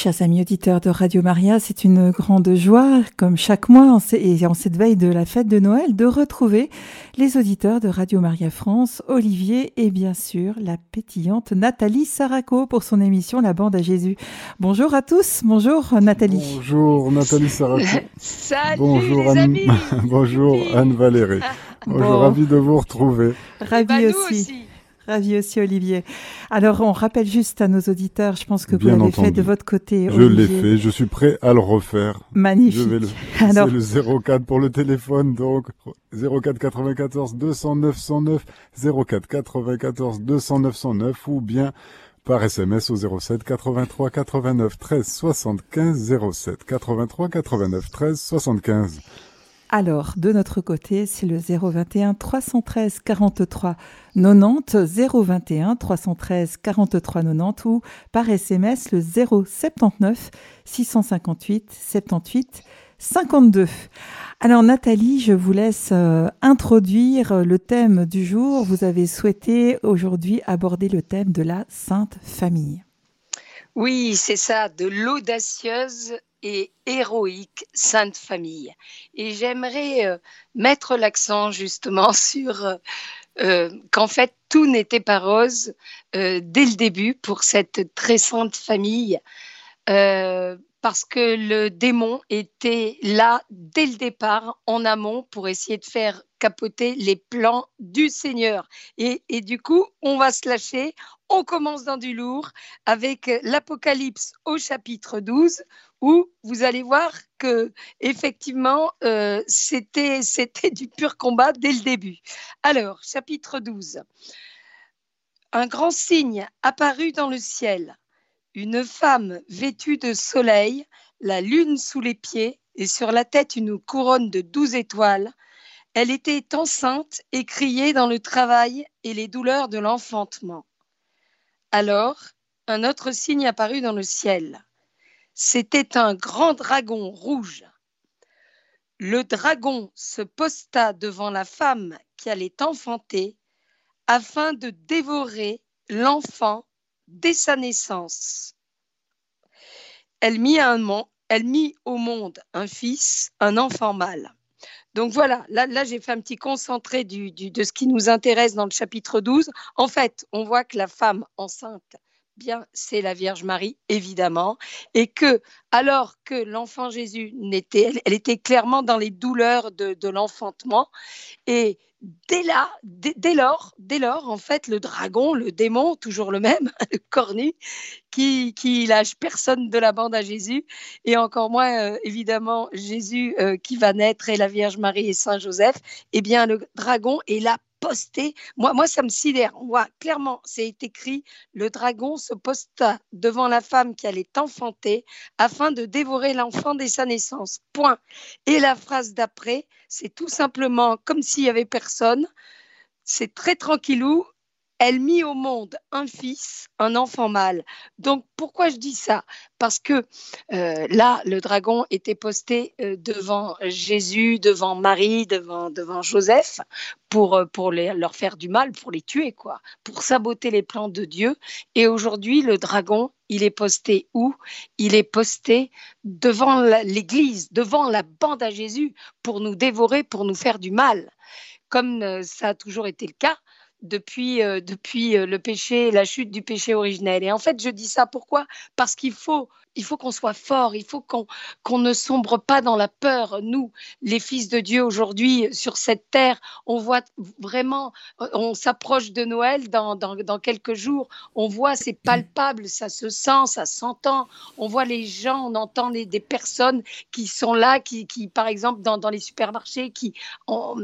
Chers amis auditeurs de Radio Maria, c'est une grande joie, comme chaque mois et en cette veille de la fête de Noël, de retrouver les auditeurs de Radio Maria France, Olivier et bien sûr la pétillante Nathalie Saraco pour son émission La Bande à Jésus. Bonjour à tous, bonjour Nathalie. Bonjour Nathalie Saraco. Salut bonjour les Anne, amis. bonjour Anne Valérie. Bonjour, Bon. ravi de vous retrouver. Ravi Bah, aussi. Ravi aussi Olivier. Alors on rappelle juste à nos auditeurs, je pense que Bien vous l'avez fait de votre côté. Je l'ai fait, je suis prêt à le refaire. Je Magnifique. vais le, Alors- c'est le 04 pour le téléphone, donc 04 94 209 109, 04 94 209 109 ou bien par SMS au 07 83 89 13 75 07 83 89 13 75. Alors, de notre côté, c'est le 021 313 43 90, 021 313 43 90 ou par SMS le 079 658 78 52. Alors Nathalie, je vous laisse euh, introduire euh, le thème du jour. Vous avez souhaité aujourd'hui aborder le thème de la Sainte Famille. Oui, c'est ça, de l'audacieuse et héroïque Sainte Famille. Et j'aimerais euh, mettre l'accent justement sur euh, euh, qu'en fait tout n'était pas rose dès le début pour cette très sainte famille. Parce que le démon était là dès le départ, en amont, pour essayer de faire capoter les plans du Seigneur. Et, et du coup, on va se lâcher. On commence dans du lourd avec l'Apocalypse au chapitre 12, où vous allez voir que effectivement, euh, c'était c'était du pur combat dès le début. Alors, chapitre 12. Un grand signe apparut dans le ciel une femme vêtue de soleil, la lune sous les pieds et sur la tête une couronne de douze étoiles. Elle était enceinte et criait dans le travail et les douleurs de l'enfantement. Alors, un autre signe apparut dans le ciel. C'était un grand dragon rouge. Le dragon se posta devant la femme qui allait enfanter afin de dévorer l'enfant dès sa naissance. Elle mit, au monde un fils, un enfant mâle. Donc voilà, là, j'ai fait un petit concentré de ce qui nous intéresse dans le chapitre 12. En fait, on voit que la femme enceinte, bien, c'est la Vierge Marie, évidemment, et que alors que l'enfant Jésus n'était, elle, était clairement dans les douleurs de, de l'enfantement, et dès là, dès, dès lors, dès lors, en fait, le dragon, le démon, toujours le même, le cornu, qui, qui lâche personne de la bande à Jésus, et encore moins, euh, évidemment, Jésus euh, qui va naître et la Vierge Marie et Saint Joseph, eh bien, le dragon est là posté. Moi, moi, ça me sidère. Voit clairement, c'est écrit, le dragon se posta devant la femme qui allait enfanter afin de dévorer l'enfant dès sa naissance. Point. Et la phrase d'après, c'est tout simplement comme s'il y avait personne. C'est très tranquillou. Elle mit au monde un fils, un enfant mâle. Donc pourquoi je dis ça? Parce que euh, là, le dragon était posté euh, devant Jésus, devant Marie, devant, devant Joseph, pour, euh, pour les- leur faire du mal, pour les tuer, quoi, pour saboter les plans de Dieu. Et aujourd'hui, le dragon, il est posté où? Il est posté devant l'Église, devant la bande à Jésus, pour nous dévorer, pour nous faire du mal, comme ça a toujours été le cas depuis, euh, depuis euh, le péché, la chute du péché originel. Et en fait, je dis ça pourquoi? Parce qu'il faut, il faut qu'on soit fort, il faut qu'on ne sombre pas dans la peur. Nous, les fils de Dieu aujourd'hui sur cette terre, on voit vraiment, euh, on s'approche de Noël dans, dans, quelques jours, on voit, c'est palpable, ça se sent, ça s'entend, on voit les gens, on entend des personnes qui sont là, qui, qui par exemple, dans, dans les supermarchés, qui, on-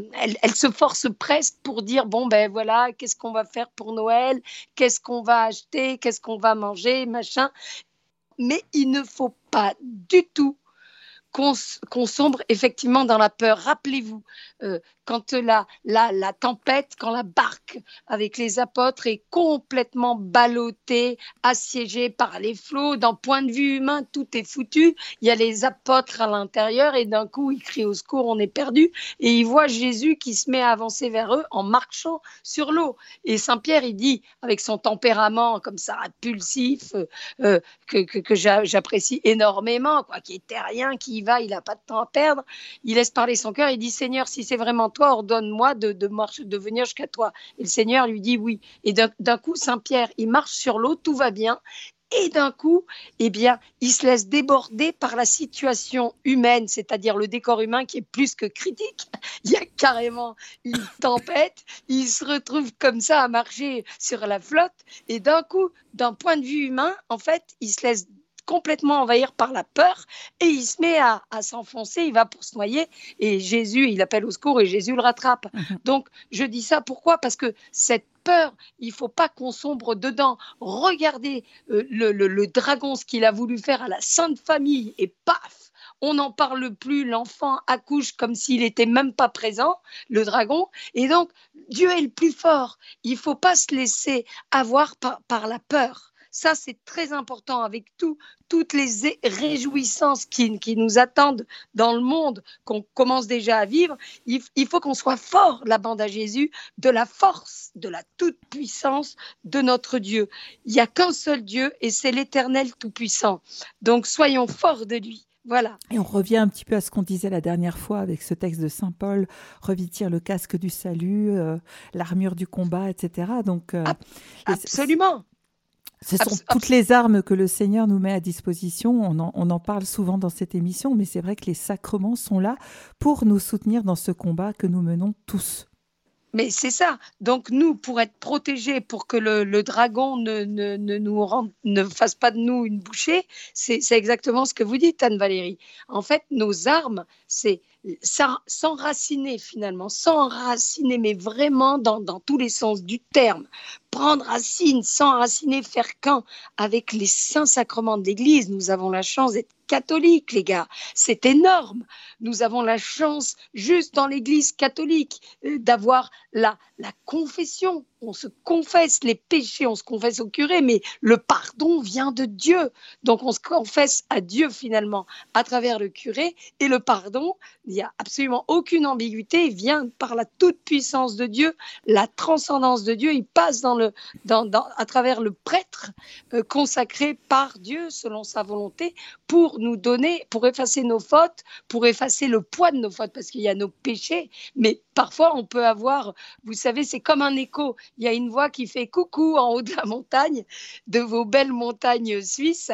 elles se forcent presque pour dire, bon, ben voilà, qu'est-ce qu'on va faire pour Noël, qu'est-ce qu'on va acheter, qu'est-ce qu'on va manger, machin. Mais il ne faut pas du tout qu'on sombre effectivement dans la peur. Rappelez-vous, euh, quand la, tempête, quand la barque avec les apôtres est complètement ballottée, assiégée par les flots, d'un point de vue humain, tout est foutu. Il y a les apôtres à l'intérieur et d'un coup, ils crient au secours, on est perdu. Et ils voient Jésus qui se met à avancer vers eux en marchant sur l'eau. Et Saint Pierre, il dit, avec son tempérament comme ça, impulsif, euh, que, que, que j'apprécie énormément, quoi, qui est terrien, qui va, il n'a pas de temps à perdre. Il laisse parler son cœur. Il dit Seigneur, si c'est vraiment toi, ordonne-moi de, de, de venir jusqu'à toi. Et le Seigneur lui dit oui. Et d'un coup, Saint Pierre, il marche sur l'eau, tout va bien. Et d'un coup, eh bien, il se laisse déborder par la situation humaine, c'est-à-dire le décor humain qui est plus que critique. Il y a carrément une tempête. Il se retrouve comme ça à marcher sur la flotte. Et d'un coup, d'un point de vue humain, en fait, il se laisse complètement envahir par la peur et il se met à, s'enfoncer, il va pour se noyer et Jésus, il appelle au secours et Jésus le rattrape. Mhm. Donc je dis ça pourquoi? Parce que cette peur, il faut pas qu'on sombre dedans. Regardez euh, le, le dragon, ce qu'il a voulu faire à la Sainte Famille et paf on n'en parle plus, l'enfant accouche comme s'il n'était même pas présent, le dragon. Et donc, Dieu est le plus fort. Il ne faut pas se laisser avoir par la peur. Ça, c'est très important avec tout, toutes les réjouissances qui, qui, nous attendent dans le monde, qu'on commence déjà à vivre. Il, faut qu'on soit fort, la bande à Jésus, de la force, de la toute-puissance de notre Dieu. Il n'y a qu'un seul Dieu et c'est l'Éternel Tout-Puissant. Donc, soyons forts de lui. Voilà. Et on revient un petit peu à ce qu'on disait la dernière fois avec ce texte de Saint Paul, revêtir le casque du salut, euh, l'armure du combat, etc. Donc, euh, absolument. Ce sont toutes les armes que le Seigneur nous met à disposition. On en, on en parle souvent dans cette émission, mais c'est vrai que les sacrements sont là pour nous soutenir dans ce combat que nous menons tous. Mais c'est ça. Donc nous, pour être protégés, pour que le, dragon ne, ne, ne, nous ne fasse pas de nous une bouchée, c'est exactement ce que vous dites, Anne-Valérie. En fait, nos armes, c'est s'enraciner finalement, s'enraciner, mais vraiment dans, dans, tous les sens du terme. Prendre racine, s'enraciner, faire qu'un avec les saints sacrements de l'Église. Nous avons la chance d'être catholiques, les gars. C'est énorme. Nous avons la chance, juste dans l'Église catholique, euh, d'avoir la, la confession. On se confesse les péchés, on se confesse au curé, mais le pardon vient de Dieu. Donc on se confesse à Dieu finalement à travers le curé. Et le pardon, il n'y a absolument aucune ambiguïté, vient par la toute-puissance de Dieu, la transcendance de Dieu. Il passe dans le, à travers le prêtre euh, consacré par Dieu selon sa volonté pour nous donner, pour effacer nos fautes, pour effacer le poids de nos fautes, parce qu'il y a nos péchés, mais parfois on peut avoir, vous savez, c'est comme un écho. Il y a une voix qui fait coucou en haut de la montagne, de vos belles montagnes suisses.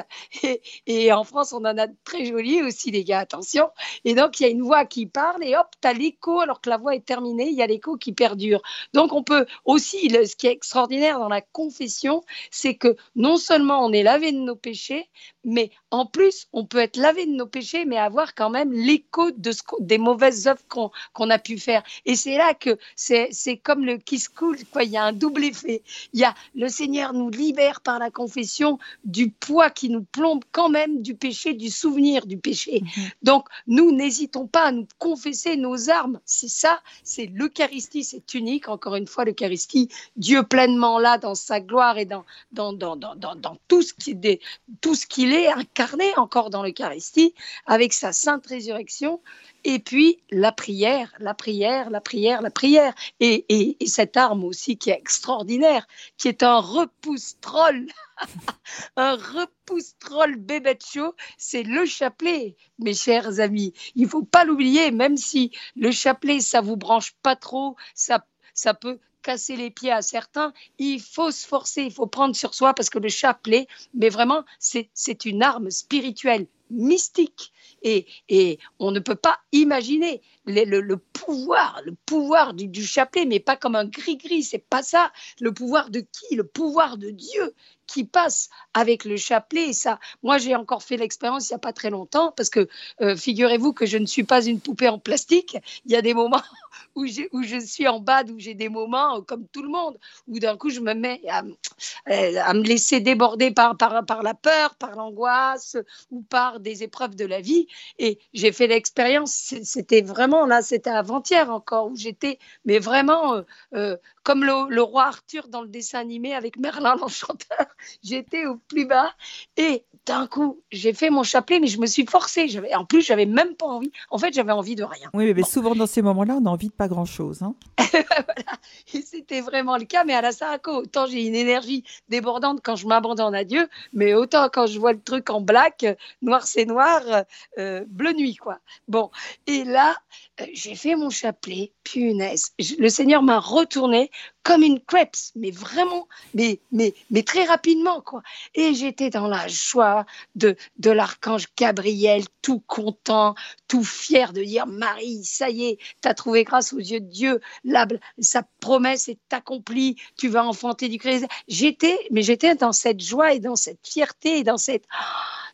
Et, en France, on en a de très jolies aussi, les gars, attention. Et donc, il y a une voix qui parle et hop, tu as l'écho, alors que la voix est terminée, il y a l'écho qui perdure. Donc, on peut aussi, ce qui est extraordinaire dans la confession, c'est que non seulement on est lavé de nos péchés, mais en plus, on peut être lavé de nos péchés, mais avoir quand même l'écho de ce, des mauvaises œuvres qu'on a pu faire. Et c'est là que c'est comme le kiss cool, quoi. Il y a un double effet. Il y a le Seigneur nous libère par la confession du poids qui nous plombe quand même du péché, du souvenir du péché. Mhm. Donc, nous n'hésitons pas à nous confesser nos armes. C'est ça, c'est l'Eucharistie, c'est unique. Encore une fois, l'Eucharistie, Dieu pleinement là dans sa gloire et dans, dans, dans, dans, dans tout ce qui, qu'il est incarné encore dans l'Eucharistie avec sa sainte résurrection. Et puis la prière, la prière, la prière, la prière. Et, et, cette arme aussi qui est extraordinaire, qui est un repousse-troll. un repousse-troll c'est le chapelet, mes chers amis. Il faut pas l'oublier, même si le chapelet, ça vous branche pas trop, ça, ça peut casser les pieds à certains, il faut se forcer, il faut prendre sur soi parce que le chapelet, mais vraiment, c'est une arme spirituelle, mystique. Et, et, on ne peut pas imaginer le, pouvoir, le pouvoir du, chapelet, mais pas comme un gris-gris, c'est pas ça. Le pouvoir de qui? Le pouvoir de Dieu qui passe avec le chapelet. Et ça, moi, j'ai encore fait l'expérience il n'y a pas très longtemps parce que euh, figurez-vous que je ne suis pas une poupée en plastique. Il y a des moments où, je suis en bad, où j'ai des moments euh, comme tout le monde, où d'un coup je me mets à, euh, me laisser déborder par, la peur, par l'angoisse ou par des épreuves de la vie. Et j'ai fait l'expérience, c'était vraiment là, c'était avant-hier encore, où j'étais, mais vraiment comme le, le, roi Arthur dans le dessin animé avec Merlin l'enchanteur, j'étais au plus bas. Et d'un coup, j'ai fait mon chapelet, mais je me suis forcée. En plus, j'avais même pas envie. En fait, j'avais envie de rien. Oui, mais souvent dans ces moments-là, on a envie de pas grand-chose. Hein. voilà. C'était vraiment le cas. Mais à la Sarako, autant j'ai une énergie débordante quand je m'abandonne à Dieu, mais autant quand je vois le truc en black, noir c'est noir, euh, bleu nuit, quoi. Bon, et là, j'ai fait mon chapelet, punaise. le Seigneur m'a retourné comme une crêpe, mais vraiment, mais, mais, mais très rapidement, quoi. Et j'étais dans la joie de, de l'archange Gabriel, tout content, tout fier de dire Marie, ça y est, tu as trouvé grâce aux yeux de Dieu, la, sa promesse est accomplie, tu vas enfanter du Christ. J'étais, mais j'étais dans cette joie et dans cette fierté et dans cette,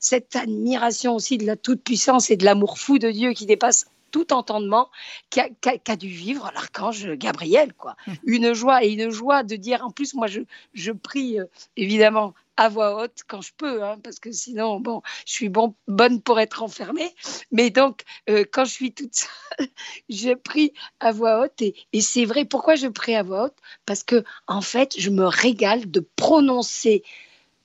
cette admiration aussi de la toute-puissance et de l'amour fou de Dieu qui dépasse tout entendement qu'a dû vivre l'archange Gabriel. quoi. Mmh. Une joie et une joie de dire, en plus, moi, je, je prie euh, évidemment à voix haute quand je peux, hein, parce que sinon, bon, je suis bon, bonne pour être enfermée. Mais donc, euh, quand je suis toute seule, je prie à voix haute. Et, et c'est vrai, pourquoi je prie à voix haute? Parce que, en fait, je me régale de prononcer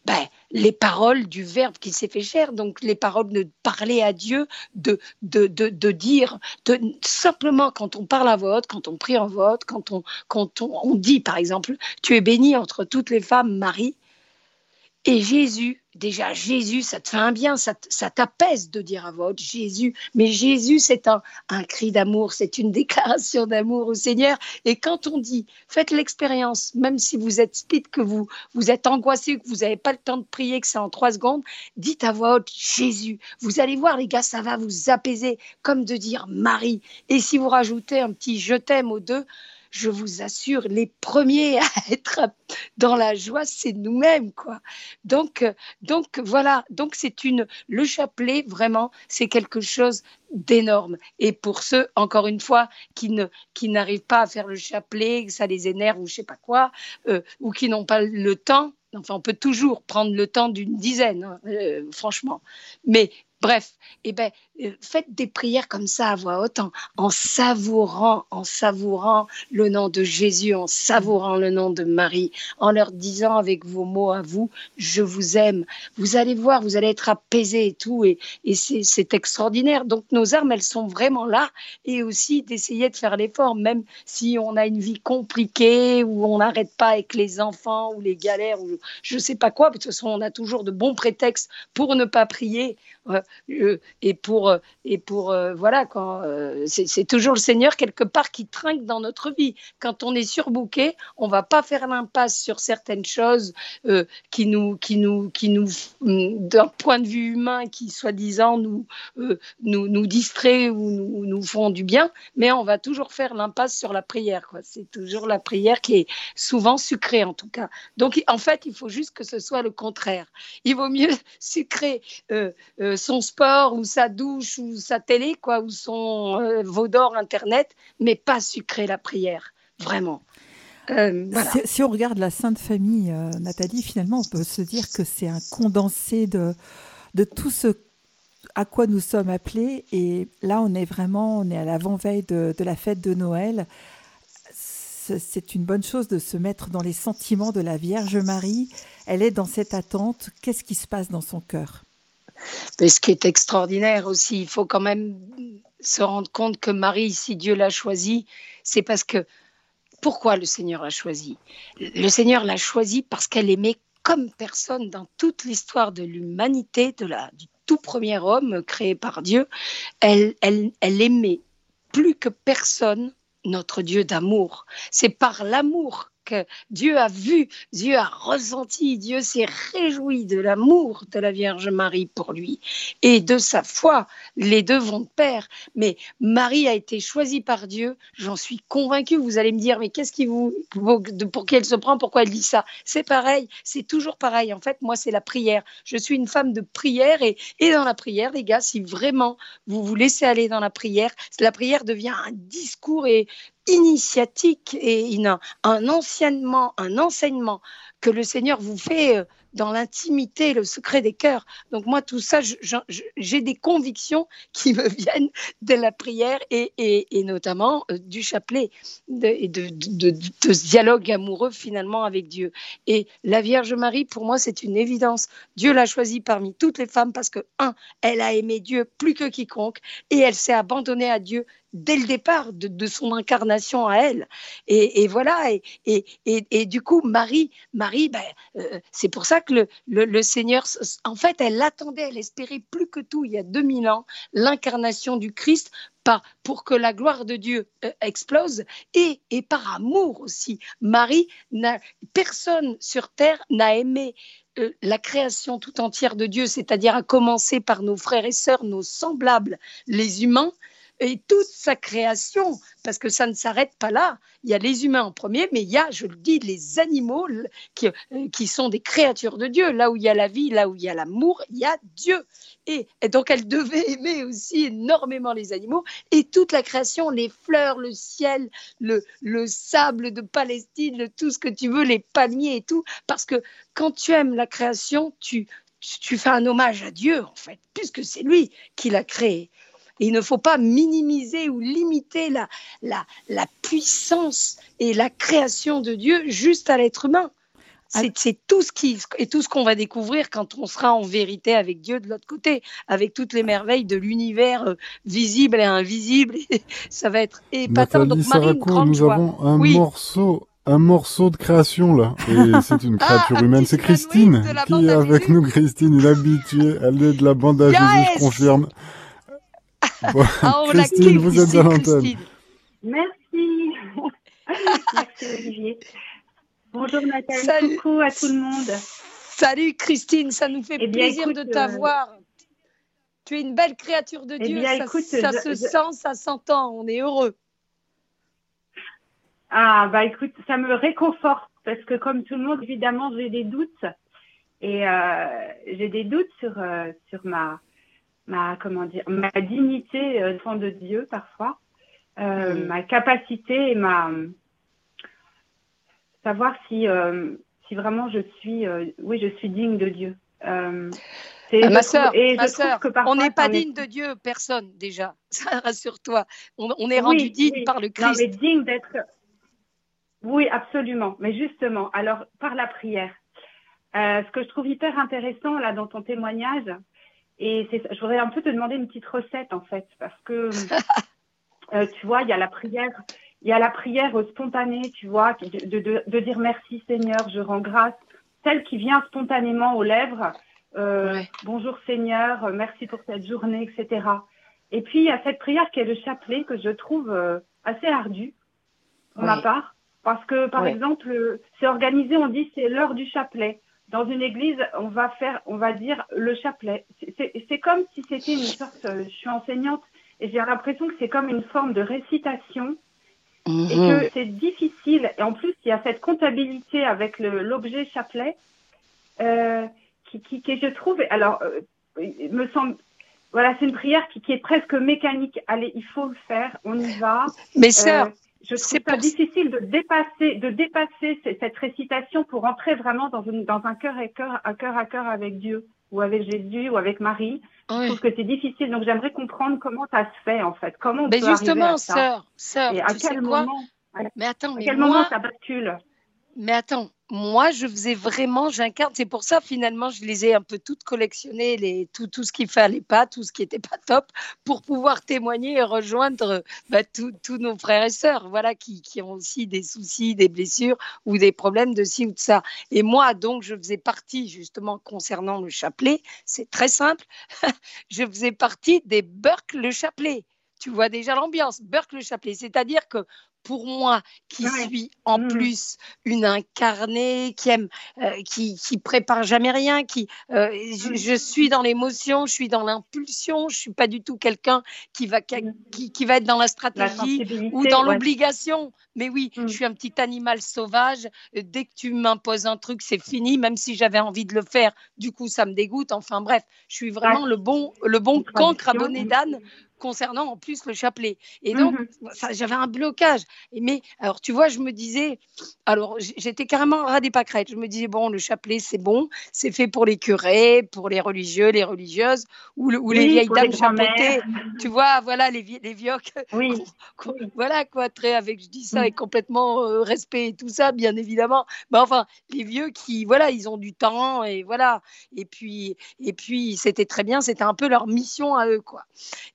ben, les paroles du Verbe qui s'est fait chair, donc les paroles de parler à Dieu, de, de, de, de dire, de, simplement quand on parle à voix quand on prie en vote, quand on, quand on, on dit par exemple, tu es bénie entre toutes les femmes, Marie, et Jésus, déjà Jésus, ça te fait un bien, ça, t'apaise de dire à voix Jésus. Mais Jésus, c'est un, cri d'amour, c'est une déclaration d'amour au Seigneur. Et quand on dit, faites l'expérience, même si vous êtes speed, que vous, vous êtes angoissé, que vous n'avez pas le temps de prier, que c'est en trois secondes, dites à voix haute Jésus. Vous allez voir, les gars, ça va vous apaiser, comme de dire Marie. Et si vous rajoutez un petit je t'aime aux deux, je vous assure, les premiers à être dans la joie, c'est nous-mêmes, quoi. Donc, euh, donc voilà. Donc c'est une, le chapelet vraiment, c'est quelque chose d'énorme. Et pour ceux, encore une fois, qui ne, qui n'arrivent pas à faire le chapelet, que ça les énerve ou je sais pas quoi, euh, ou qui n'ont pas le temps. Enfin, on peut toujours prendre le temps d'une dizaine, hein, euh, franchement. Mais Bref, eh ben, euh, faites des prières comme ça à voix haute, en, savourant, en savourant le nom de Jésus, en savourant le nom de Marie, en leur disant avec vos mots à vous, je vous aime. Vous allez voir, vous allez être apaisé et tout, et, c'est extraordinaire. Donc nos armes, elles sont vraiment là, et aussi d'essayer de faire l'effort, même si on a une vie compliquée, ou on n'arrête pas avec les enfants, ou les galères, ou je ne sais pas quoi. De toute façon, on a toujours de bons prétextes pour ne pas prier. Et pour euh, et pour euh, voilà quand c'est toujours le Seigneur quelque part qui trinque dans notre vie. Quand on est surbooké, on va pas faire l'impasse sur certaines choses qui nous qui nous qui nous mm, d'un point de vue humain qui soi-disant nous, nous nous distrait ou nous, font du bien, mais on va toujours faire l'impasse sur la prière. C'est toujours la prière qui est souvent sucrée en tout cas. Donc en fait, il faut juste que ce soit le contraire. Il vaut mieux sucrer euh, son sport ou sa douche ou sa télé, quoi, ou son euh, vaudor Internet, mais pas sucrer la prière, vraiment. Euh, si, on regarde la Sainte Famille, Nathalie, finalement, on peut se dire que c'est un condensé de, de tout ce à quoi nous sommes appelés. Et là, on est vraiment, on est à l'avant-veille de, de la fête de Noël. C'est une bonne chose de se mettre dans les sentiments de la Vierge Marie. Elle est dans cette attente. Qu'est-ce qui se passe dans son cœur? Mais ce qui est extraordinaire aussi, il faut quand même se rendre compte que Marie, si Dieu l'a choisie, c'est parce que pourquoi le Seigneur l'a choisie? Le Seigneur l'a choisie parce qu'elle aimait comme personne dans toute l'histoire de l'humanité, de la, du tout premier homme créé par Dieu. Elle, elle, elle aimait plus que personne notre Dieu d'amour. C'est par l'amour Dieu a vu, Dieu a ressenti, Dieu s'est réjoui de l'amour de la Vierge Marie pour lui et de sa foi. Les deux vont de pair. Mais Marie a été choisie par Dieu, j'en suis convaincue. Vous allez me dire, mais qu'est-ce qui vous, pour qui elle se prend, pourquoi elle dit ça? C'est pareil, c'est toujours pareil. En fait, moi, c'est la prière. Je suis une femme de prière et, et dans la prière, les gars, si vraiment vous vous laissez aller dans la prière, la prière devient un discours et initiatique et un enseignement, un enseignement que le Seigneur vous fait euh, dans l'intimité, le secret des cœurs. Donc moi, tout ça, j'ai des convictions qui me viennent de la prière et, et, notamment euh, du chapelet et de, de, de, ce dialogue amoureux finalement avec Dieu. Et la Vierge Marie, pour moi, c'est une évidence. Dieu l'a choisie parmi toutes les femmes parce que, un, elle a aimé Dieu plus que quiconque et elle s'est abandonnée à Dieu dès le départ de, son incarnation à elle. Et, voilà, et, et, du coup, Marie, Marie ben, euh, c'est pour ça que le, Seigneur, en fait, elle attendait, elle espérait plus que tout, il y a 2000 ans, l'incarnation du Christ pour que la gloire de Dieu euh, explose et, et par amour aussi. Marie, personne sur terre n'a aimé euh, la création tout entière de Dieu, c'est-à-dire à commencer par nos frères et sœurs, nos semblables, les humains, et toute sa création, parce que ça ne s'arrête pas là. Il y a les humains en premier, mais il y a, je le dis, les animaux qui, euh, qui sont des créatures de Dieu. Là où il y a la vie, là où il y a l'amour, il y a Dieu. Et, donc elle devait aimer aussi énormément les animaux et toute la création, les fleurs, le ciel, le, le sable de Palestine, tout ce que tu veux, les palmiers et tout. Parce que quand tu aimes la création, tu, tu fais un hommage à Dieu, en fait, puisque c'est lui qui l'a créé il ne faut pas minimiser ou limiter la, la, la puissance et la création de Dieu juste à l'être humain. C'est tout ce qui et tout ce qu'on va découvrir quand on sera en vérité avec Dieu de l'autre côté, avec toutes les merveilles de l'univers euh, visible et invisible. ça va être épatant. Donc Marie, nous avons un morceau un morceau de création là. Et c'est une créature ah, humaine. C'est Christine qui est avec nous. Christine, une habituée. Elle est de la bande à Jésus, je confirme. Ah, Christine, vous êtes à l'antenne. Merci. Merci Olivier. Bonjour Nathalie, coucou à tout le monde. Salut Christine, ça nous fait eh plaisir de t'avoir. Euh, tu es une belle créature de eh Dieu, ça, se sent, ça s'entend, on est heureux. Ah bah écoute, ça me réconforte parce que comme tout le monde, évidemment, j'ai des doutes et euh, j'ai des doutes sur euh, sur ma ma comment dire ma dignité euh, de Dieu parfois, euh, mm. ma capacité et ma savoir si euh, si vraiment je suis euh, oui je suis digne de Dieu. Euh, ah, ma sœur, ma sœur on n'est pas digne de Dieu, personne déjà. Rassure-toi, on, on, est rendu digne par le Christ. Non, mais digne d'être. Oui, absolument. Mais justement, alors par la prière. Euh, ce que je trouve hyper intéressant là dans ton témoignage, et je voudrais un peu te demander une petite recette en fait, parce que euh, tu vois, il y a la prière, il y a la prière spontanée, tu vois, de, de, de, dire merci Seigneur, je rends grâce, celle qui vient spontanément aux lèvres. Euh, Bonjour Seigneur, merci pour cette journée, etc. Et puis il y a cette prière qui est le chapelet que je trouve euh, assez ardue pour ma part, parce que par exemple, c'est organisé, on dit c'est l'heure du chapelet dans une église, on va faire, on va dire le chapelet. C'est comme si c'était une sorte, euh, je suis enseignante et j'ai l'impression que c'est comme une forme de récitation et que mhm. c'est difficile. Et en plus, il y a cette comptabilité avec l'objet chapelet euh, qui, qui, qui, je trouve, alors, euh, il me semble, voilà, c'est une prière qui, qui, est presque mécanique. Allez, il faut le faire, on y va. Mais sœur, euh, je trouve ça difficile de dépasser, de dépasser cette récitation pour entrer vraiment dans, une, dans un cœur à cœur, un cœur à cœur avec Dieu ou avec Jésus ou avec Marie. Je trouve que c'est difficile. Donc j'aimerais comprendre comment ça se fait en fait. Comment on mais peut justement, arriver à ça. sœur, sœur, Et à quel moment, mais attends, à quel moment ça bascule? Mais attends, moi, je faisais vraiment, j'incarne. C'est pour ça, finalement, je les ai un peu toutes collectionnées, tout, tout ce qui fallait pas, tout ce qui n'était pas top, pour pouvoir témoigner et rejoindre bah, tous nos frères et sœurs, voilà, qui, qui, ont aussi des soucis, des blessures ou des problèmes de ci ou de ça. Et moi, donc, je faisais partie, justement, concernant le chapelet, c'est très simple, je faisais partie des Burke le chapelet tu vois déjà l'ambiance, Burke le chapelet. C'est-à-dire que pour moi, qui suis en mmh. plus une incarnée, qui aime, euh, qui, qui prépare jamais rien, qui, euh, je, suis dans l'émotion, je suis dans l'impulsion, je suis pas du tout quelqu'un qui va, qui, qui, va être dans la stratégie ou dans l'obligation. Mais oui, mmh. je suis un petit animal sauvage. Dès que tu m'imposes un truc, c'est fini, même si j'avais envie de le faire. Du coup, ça me dégoûte. Enfin bref, je suis vraiment le bon, le bon cancre abonné d'âne concernant en plus le chapelet. Et donc, mhm. j'avais un blocage. Mais alors, tu vois, je me disais, alors j'étais carrément ras des pâquerettes. Je me disais, bon, le chapelet, c'est bon, c'est fait pour les curés, pour les religieux, les religieuses, ou, les vieilles dames chapeautées. Tu vois, voilà, les, les vieux. Oui. voilà, quoi, très avec, je dis ça, avec complètement euh, respect et tout ça, bien évidemment. Mais enfin, les vieux qui, voilà, ils ont du temps et voilà. Et puis, et puis c'était très bien, c'était un peu leur mission à eux, quoi.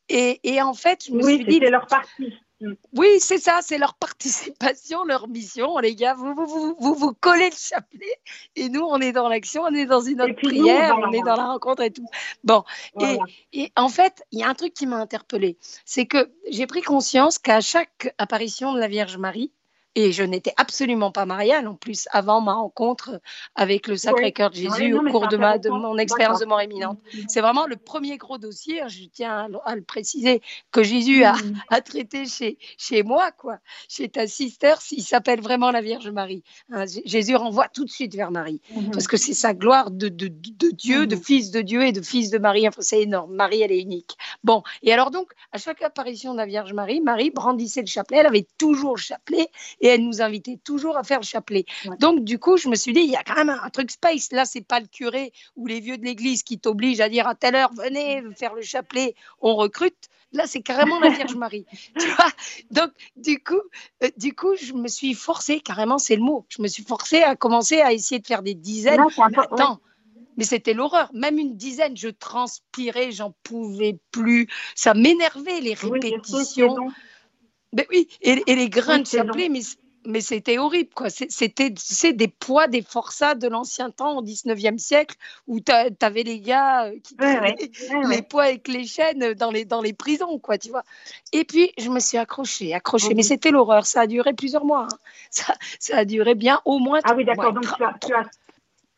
Et, et, en fait, je me oui, suis dit. c'est leur partie. Mm. Oui, c'est ça, c'est leur participation, leur mission, les gars. Vous vous, vous, vous, vous collez le chapelet et nous, on est dans l'action, on est dans une autre prière, on est dans la rencontre et tout. Bon, et, et, en fait, il y a un truc qui m'a interpellée, c'est que j'ai pris conscience qu'à chaque apparition de la Vierge Marie, et je n'étais absolument pas mariale en plus avant ma rencontre avec le Sacré-Cœur de Jésus au cours de, ma, de mon expérience de mort imminente. Mm, mm. C'est vraiment le premier gros dossier, hein, je tiens à, le préciser, que Jésus a, mm. a, traité chez, chez moi, quoi, chez ta sister, s'il s'appelle vraiment la Vierge Marie. Hein, Jésus renvoie tout de suite vers Marie, mm-hmm. parce que c'est sa gloire de, de, de Dieu, de mm-hmm. fils de Dieu et de fils de Marie. Enfin, c'est énorme. Marie, elle est unique. Bon, et alors donc, à chaque apparition de la Vierge Marie, Marie brandissait le chapelet, elle avait toujours le chapelet et elle nous invitait toujours à faire le chapelet. Donc, du coup, je me suis dit, il y a quand même un truc space. Là, c'est pas le curé ou les vieux de l'église qui t'obligent à dire à telle heure, venez faire le chapelet, on recrute. Là, c'est carrément la Vierge Marie. tu vois? Donc, du coup, euh, du coup, je me suis forcée, carrément, c'est le mot. Je me suis forcée à commencer à essayer de faire des dizaines. attends, mais c'était l'horreur. Même une dizaine, je transpirais, j'en pouvais plus. Ça m'énervait, les répétitions. Mais oui, et, les grains de chapelet, mais mais c'était horrible, quoi. C'était des poids, des forçats de l'ancien temps, au 19e siècle, où tu avais les gars euh, qui les poids avec les chaînes dans les, dans les prisons, quoi, tu vois. Et puis, je me suis accrochée, accrochée. Mais c'était l'horreur. Ça a duré plusieurs mois. Hein. Ça, ça, a duré bien au moins. Ah oui, d'accord. Donc, tu as. Tu as...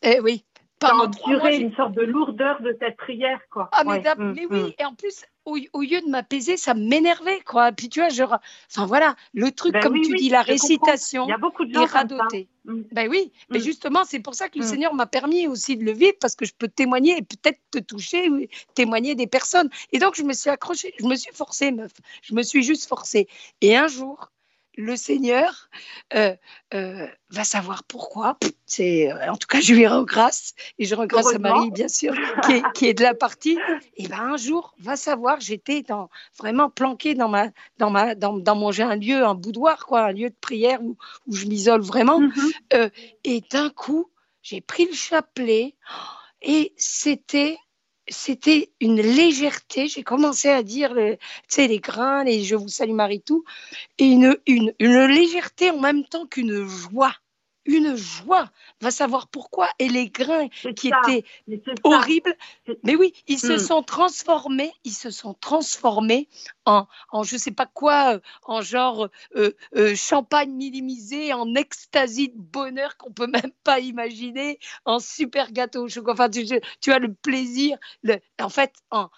Eh oui. Par enduré une sorte de lourdeur de cette prière, quoi. Ah, mais, mm, oui. Mm. Et en plus, au, lieu de m'apaiser, ça m'énervait, quoi. Puis tu vois, je, enfin voilà, le truc, ben comme tu dis, la récitation Il y a beaucoup de gens radoté. Mm. Ben oui, mais justement, c'est pour ça que le. Seigneur m'a permis aussi de le vivre, parce que je peux témoigner et peut-être te toucher, témoigner des personnes. Et donc, je me suis accrochée, je me suis forcée, meuf. Je me suis juste forcée. Et un jour, le Seigneur euh, euh, va savoir pourquoi. C'est, euh, en tout cas, je lui rends grâce et je rends grâce à Marie, bien sûr, qui est, de la partie. Et ben un jour, va savoir, j'étais dans, vraiment planquée dans ma, dans ma, dans, dans mon, j'ai un lieu, un boudoir, quoi, un lieu de prière où, où je m'isole vraiment. Mm-hmm. et d'un coup, j'ai pris le chapelet et c'était c'était une légèreté. J'ai commencé à dire, tu sais, les grains, les je vous salue Marie, tout, et une légèreté en même temps qu'une joie une joie, va savoir pourquoi. Et les grains qui étaient horribles, mais oui, ils se hmm. sont transformés, ils se sont transformés en, en je sais pas quoi, euh, en genre euh, euh, champagne minimisé, en extasie de bonheur qu'on peut même pas imaginer, en super gâteau au chocolat. Enfin, tu, tu as le plaisir, le, en fait, en,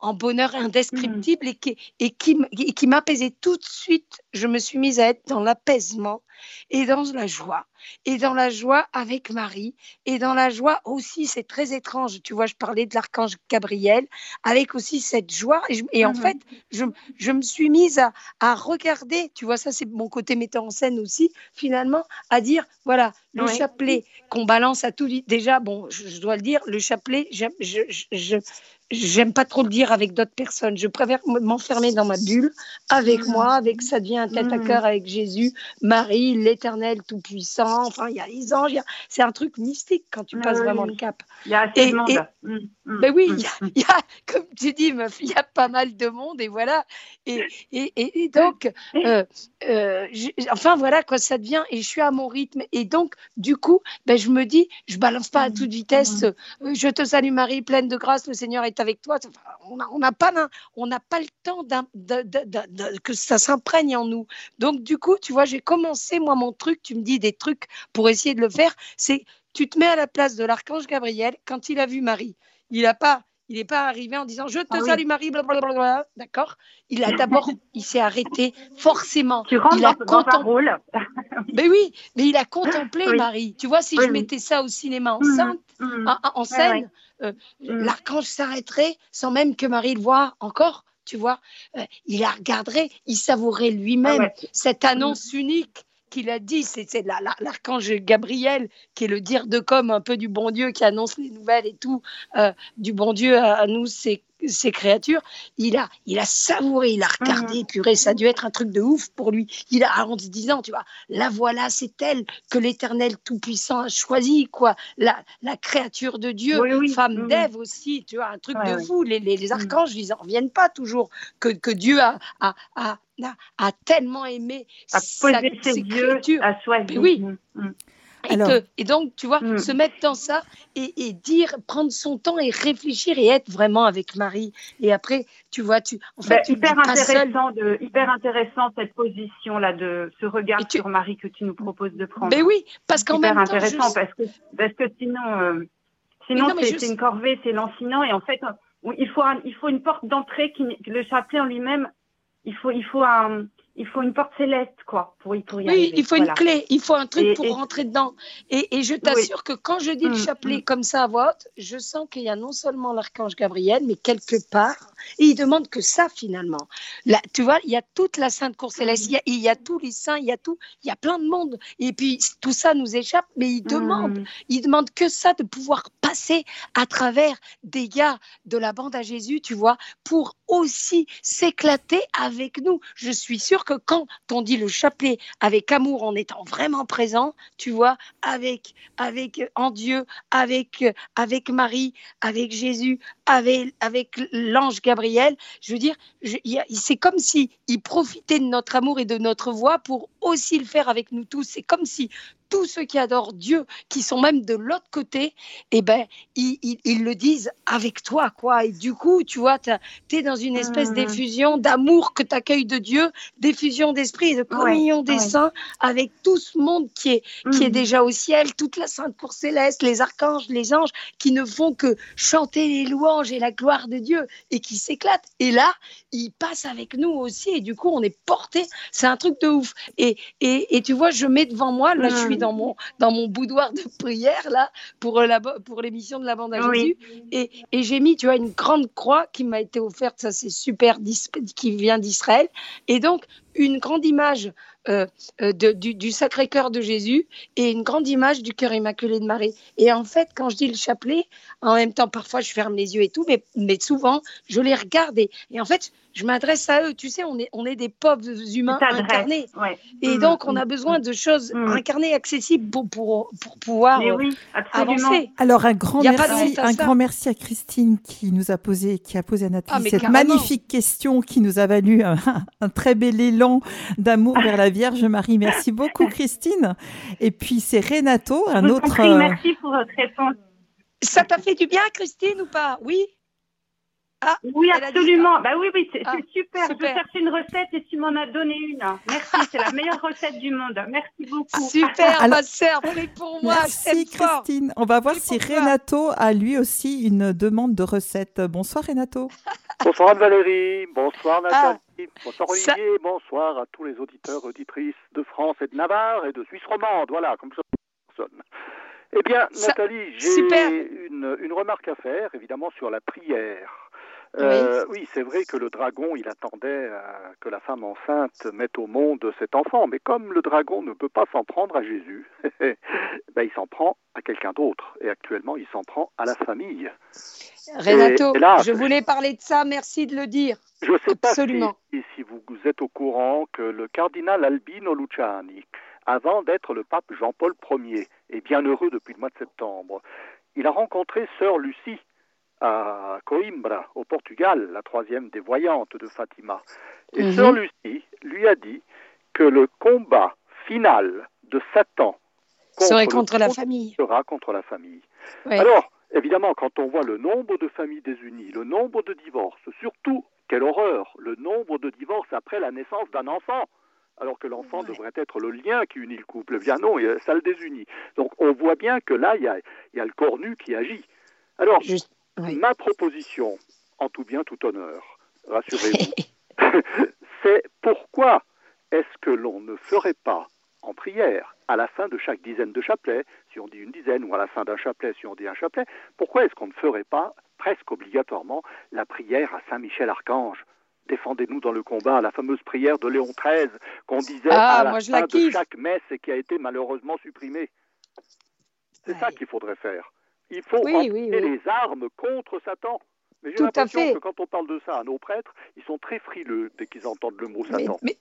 en, bonheur indescriptible et qui, et qui, et qui m'apaisait tout de suite. Je me suis mise à être dans l'apaisement et dans la joie. Et dans la joie avec Marie. Et dans la joie aussi, c'est très étrange. Tu vois, je parlais de l'archange Gabriel, avec aussi cette joie. Et, en mmh fait, je, je, me suis mise à, à, regarder, tu vois, ça c'est mon côté metteur en scène aussi, finalement, à dire, voilà, le chapelet qu'on balance à tout. Déjà, bon, je, dois le dire, le chapelet, je, je, j'aime pas trop le dire avec d'autres personnes. Je préfère m'enfermer dans ma bulle avec mmh. moi, avec ça devient un tête à mmh. cœur avec Jésus, Marie, l'Éternel Tout-Puissant. Enfin, il y a les anges. C'est un truc mystique quand tu passes vraiment le cap. Il y a assez de monde. Mmh, ben oui, il y, a, comme tu dis, meuf, il y a pas mal de monde et voilà. Et, et, et, donc, euh, euh, enfin voilà quoi, ça devient et je suis à mon rythme. Et donc, du coup, ben, je me dis, je balance pas à toute vitesse. Euh, je te salue Marie, pleine de grâce, le Seigneur est avec toi. on n'a on pas, pas le temps que ça s'imprègne en nous. Donc, du coup, tu vois, j'ai commencé moi mon truc. Tu me dis des trucs pour essayer de le faire. C'est tu te mets à la place de l'archange Gabriel quand il a vu Marie. Il n'a pas il n'est pas arrivé en disant je te ah salue Marie, blablabla. D'accord? Il a d'abord, il s'est arrêté forcément. Tu rentres il a dans, un rôle. mais oui, mais il a contemplé Marie. Tu vois, si je mettais ça au cinéma en, en, scène, euh, l'archange s'arrêterait sans même que Marie le voie encore. Tu vois, euh, il la regarderait, il savourait lui-même ah cette annonce unique qu'il a dit, c'est l'archange Gabriel, qui est le dire de comme un peu du bon Dieu, qui annonce les nouvelles et tout, euh, du bon Dieu à, nous, ces, créatures. Il a, il a savouré, il a regardé, mhm. purée, ça a dû être un truc de ouf pour lui. Il a, en se disant, tu vois, la voilà, c'est elle que l'Éternel Tout-Puissant a choisi, quoi. La, la créature de Dieu, femme mhm. d'Ève aussi, tu vois, un truc de fou. Les, les, mhm. archanges, ils n'en reviennent pas toujours que, que Dieu a, a, a a, tellement aimé a posé ses, yeux, a choisi. oui. Et, donc, tu vois, mm. se mettre dans ça et, dire, prendre son temps et réfléchir et être vraiment avec Marie. Et après, tu vois, tu. En fait, ben, hyper intéressant, de, hyper intéressant cette position là, de ce regard sur Marie que tu nous proposes de prendre. Mais ben oui, parce qu'en même temps. intéressant parce que parce que sinon, euh, sinon c'est une corvée, c'est lancinant et en fait, il faut il faut une porte d'entrée qui le chapelet en lui-même il faut, il faut un, il faut une porte céleste, quoi, pour y, pour y oui, il faut une clé, il faut un truc pour rentrer dedans. Et, et je t'assure que quand je dis le mm, chapelet mm. comme ça à voix haute, je sens qu'il y a non seulement l'archange Gabriel, mais quelque part, et il demande que ça finalement. Là, tu vois, il y a toute la Sainte Cour Céleste, il y, a, il y a tous les saints, il y a tout, il y a plein de monde. Et puis tout ça nous échappe, mais il demande, mm. il demande que ça de pouvoir passer à travers des gars de la bande à Jésus, tu vois, pour aussi s'éclater avec nous. Je suis sûre quand on dit le chapelet avec amour, en étant vraiment présent, tu vois, avec, avec en Dieu, avec, avec Marie, avec Jésus, avec, avec l'ange Gabriel, je veux dire, c'est comme si il profitait de notre amour et de notre voix pour aussi le faire avec nous tous. C'est comme si tous ceux qui adorent Dieu, qui sont même de l'autre côté, eh ben, ils, ils, le disent avec toi, quoi. Et du coup, tu vois, tu es dans une espèce mmh. d'effusion d'amour que tu accueilles de Dieu, d'effusion d'esprit et de communion des saints avec tout ce monde qui est, qui est mmh. déjà au ciel, toute la sainte cour céleste, les archanges, les anges, qui ne font que chanter les louanges et la gloire de Dieu et qui s'éclatent. Et là, ils passent avec nous aussi et du coup, on est porté. C'est un truc de ouf. Et, et, et tu vois, je mets devant moi, là, je suis dans mon, dans mon boudoir de prière, là, pour, euh, la, pour l'émission de la bande à Jésus. Et, et j'ai mis, tu vois, une grande croix qui m'a été offerte, ça c'est super, qui vient d'Israël. Et donc, une grande image euh, euh, de, du, Sacré-Cœur de Jésus et une grande image du cœur immaculé de Marie. Et en fait, quand je dis le chapelet, en même temps, parfois je ferme les yeux et tout, mais, mais souvent, je les regarde et, et en fait, je m'adresse à eux. Tu sais, on est, on est des pauvres humains incarnés. Et mmh, donc, on a mmh, besoin mmh. de choses incarnées, accessibles pour, pour, pour pouvoir oui, avancer. Alors, un grand, merci, un grand merci à Christine qui nous a posé, qui a posé à Nathalie ah, cette magnifique question qui nous a valu un, un très bel élan d'amour vers la Vierge Marie. Merci beaucoup, Christine. Et puis, c'est Renato, un autre. Euh, merci pour votre réponse. Ça t'a fait du bien, Christine, ou pas? Oui ah, oui, absolument. Bah oui, oui, c'est ah, super. Je cherchais une recette et tu m'en as donné une. Merci, c'est la meilleure recette du monde. Merci beaucoup. Super, Alors, ma sœur, pour moi. Merci Christine. On va voir si Renato a lui aussi une demande de recette. Bonsoir Renato. Bonsoir Valérie. Bonsoir ah. Nathalie. bonsoir Olivier. Bonsoir à tous les auditeurs, auditrices de France et de Navarre et de Suisse romande. Voilà, comme ça personne. Eh bien, Nathalie, j'ai une, une remarque à faire, évidemment, sur la prière. Euh, oui, c'est vrai que le dragon, il attendait euh, que la femme enceinte mette au monde cet enfant, mais comme le dragon ne peut pas s'en prendre à Jésus, ben, il s'en prend à quelqu'un d'autre, et actuellement, il s'en prend à la famille. Renato, je voulais parler de ça, merci de le dire. Je ne sais pas si, si vous êtes au courant que le cardinal Albino Luciani, avant d'être le pape Jean-Paul Ier, est bien heureux depuis le mois de septembre, il a rencontré sœur Lucie, à Coimbra, au Portugal, la troisième des voyantes de Fatima. Et mhm. Sœur Lucie lui a dit que le combat final de Satan contre, contre la famille. sera contre la famille. Alors, évidemment, quand on voit le nombre de familles désunies, le nombre de divorces, surtout, quelle horreur, le nombre de divorces après la naissance d'un enfant alors que l'enfant devrait être le lien qui unit le couple. Bien non, ça le désunit. Donc on voit bien que là, il y a, le corps nu qui agit. Alors, ma proposition, en tout bien, tout honneur, rassurez-vous, c'est pourquoi est-ce que l'on ne ferait pas en prière à la fin de chaque dizaine de chapelets, si on dit une dizaine, ou à la fin d'un chapelet, si on dit un chapelet, pourquoi est-ce qu'on ne ferait pas presque obligatoirement la prière à Saint Michel Archange? Défendez-nous dans le combat, la fameuse prière de Léon XIII qu'on disait ah, à la fin de chaque messe et qui a été malheureusement supprimée. C'est ça qu'il faudrait faire. Il faut oui, les armes contre Satan. Mais j'ai l'impression que quand on parle de ça à nos prêtres, ils sont très frileux dès qu'ils entendent le mot Satan. Mais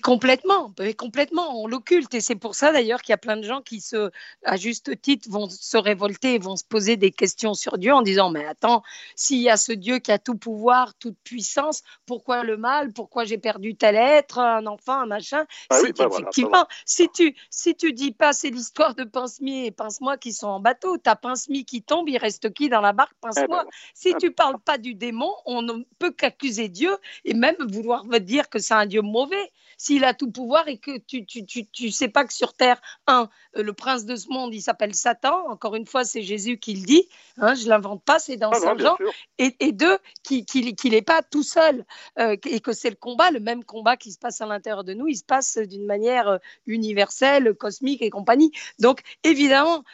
complètement, mais complètement, on l'occulte. Et c'est pour ça d'ailleurs qu'il y a plein de gens qui, se, à juste titre, vont se révolter et vont se poser des questions sur Dieu en disant Mais attends, s'il y a ce Dieu qui a tout pouvoir, toute puissance, pourquoi le mal? Pourquoi j'ai perdu tel être, un enfant, un machin? Ah bah Effectivement, si, tu, si tu dis pas c'est l'histoire de Pince-Mi et Pince-moi qui sont en bateau, t'as Pince-Mi qui tombe, il reste qui dans la barque? Pince-moi. Eh ben si tu parles pas du démon, on ne peut qu'accuser Dieu et même vouloir me dire que c'est un Dieu mauvais s'il a tout pouvoir et que tu tu, tu, tu, sais pas que sur Terre, un, euh, le prince de ce monde, il s'appelle Satan, encore une fois, c'est Jésus qui le dit, hein, je l'invente pas, c'est dans Saint Jean, et, et, deux, qu'il qui, n'est pas tout seul, euh, et que c'est le combat, le même combat qui se passe à l'intérieur de nous, il se passe d'une manière euh, universelle, cosmique et compagnie. Donc, évidemment,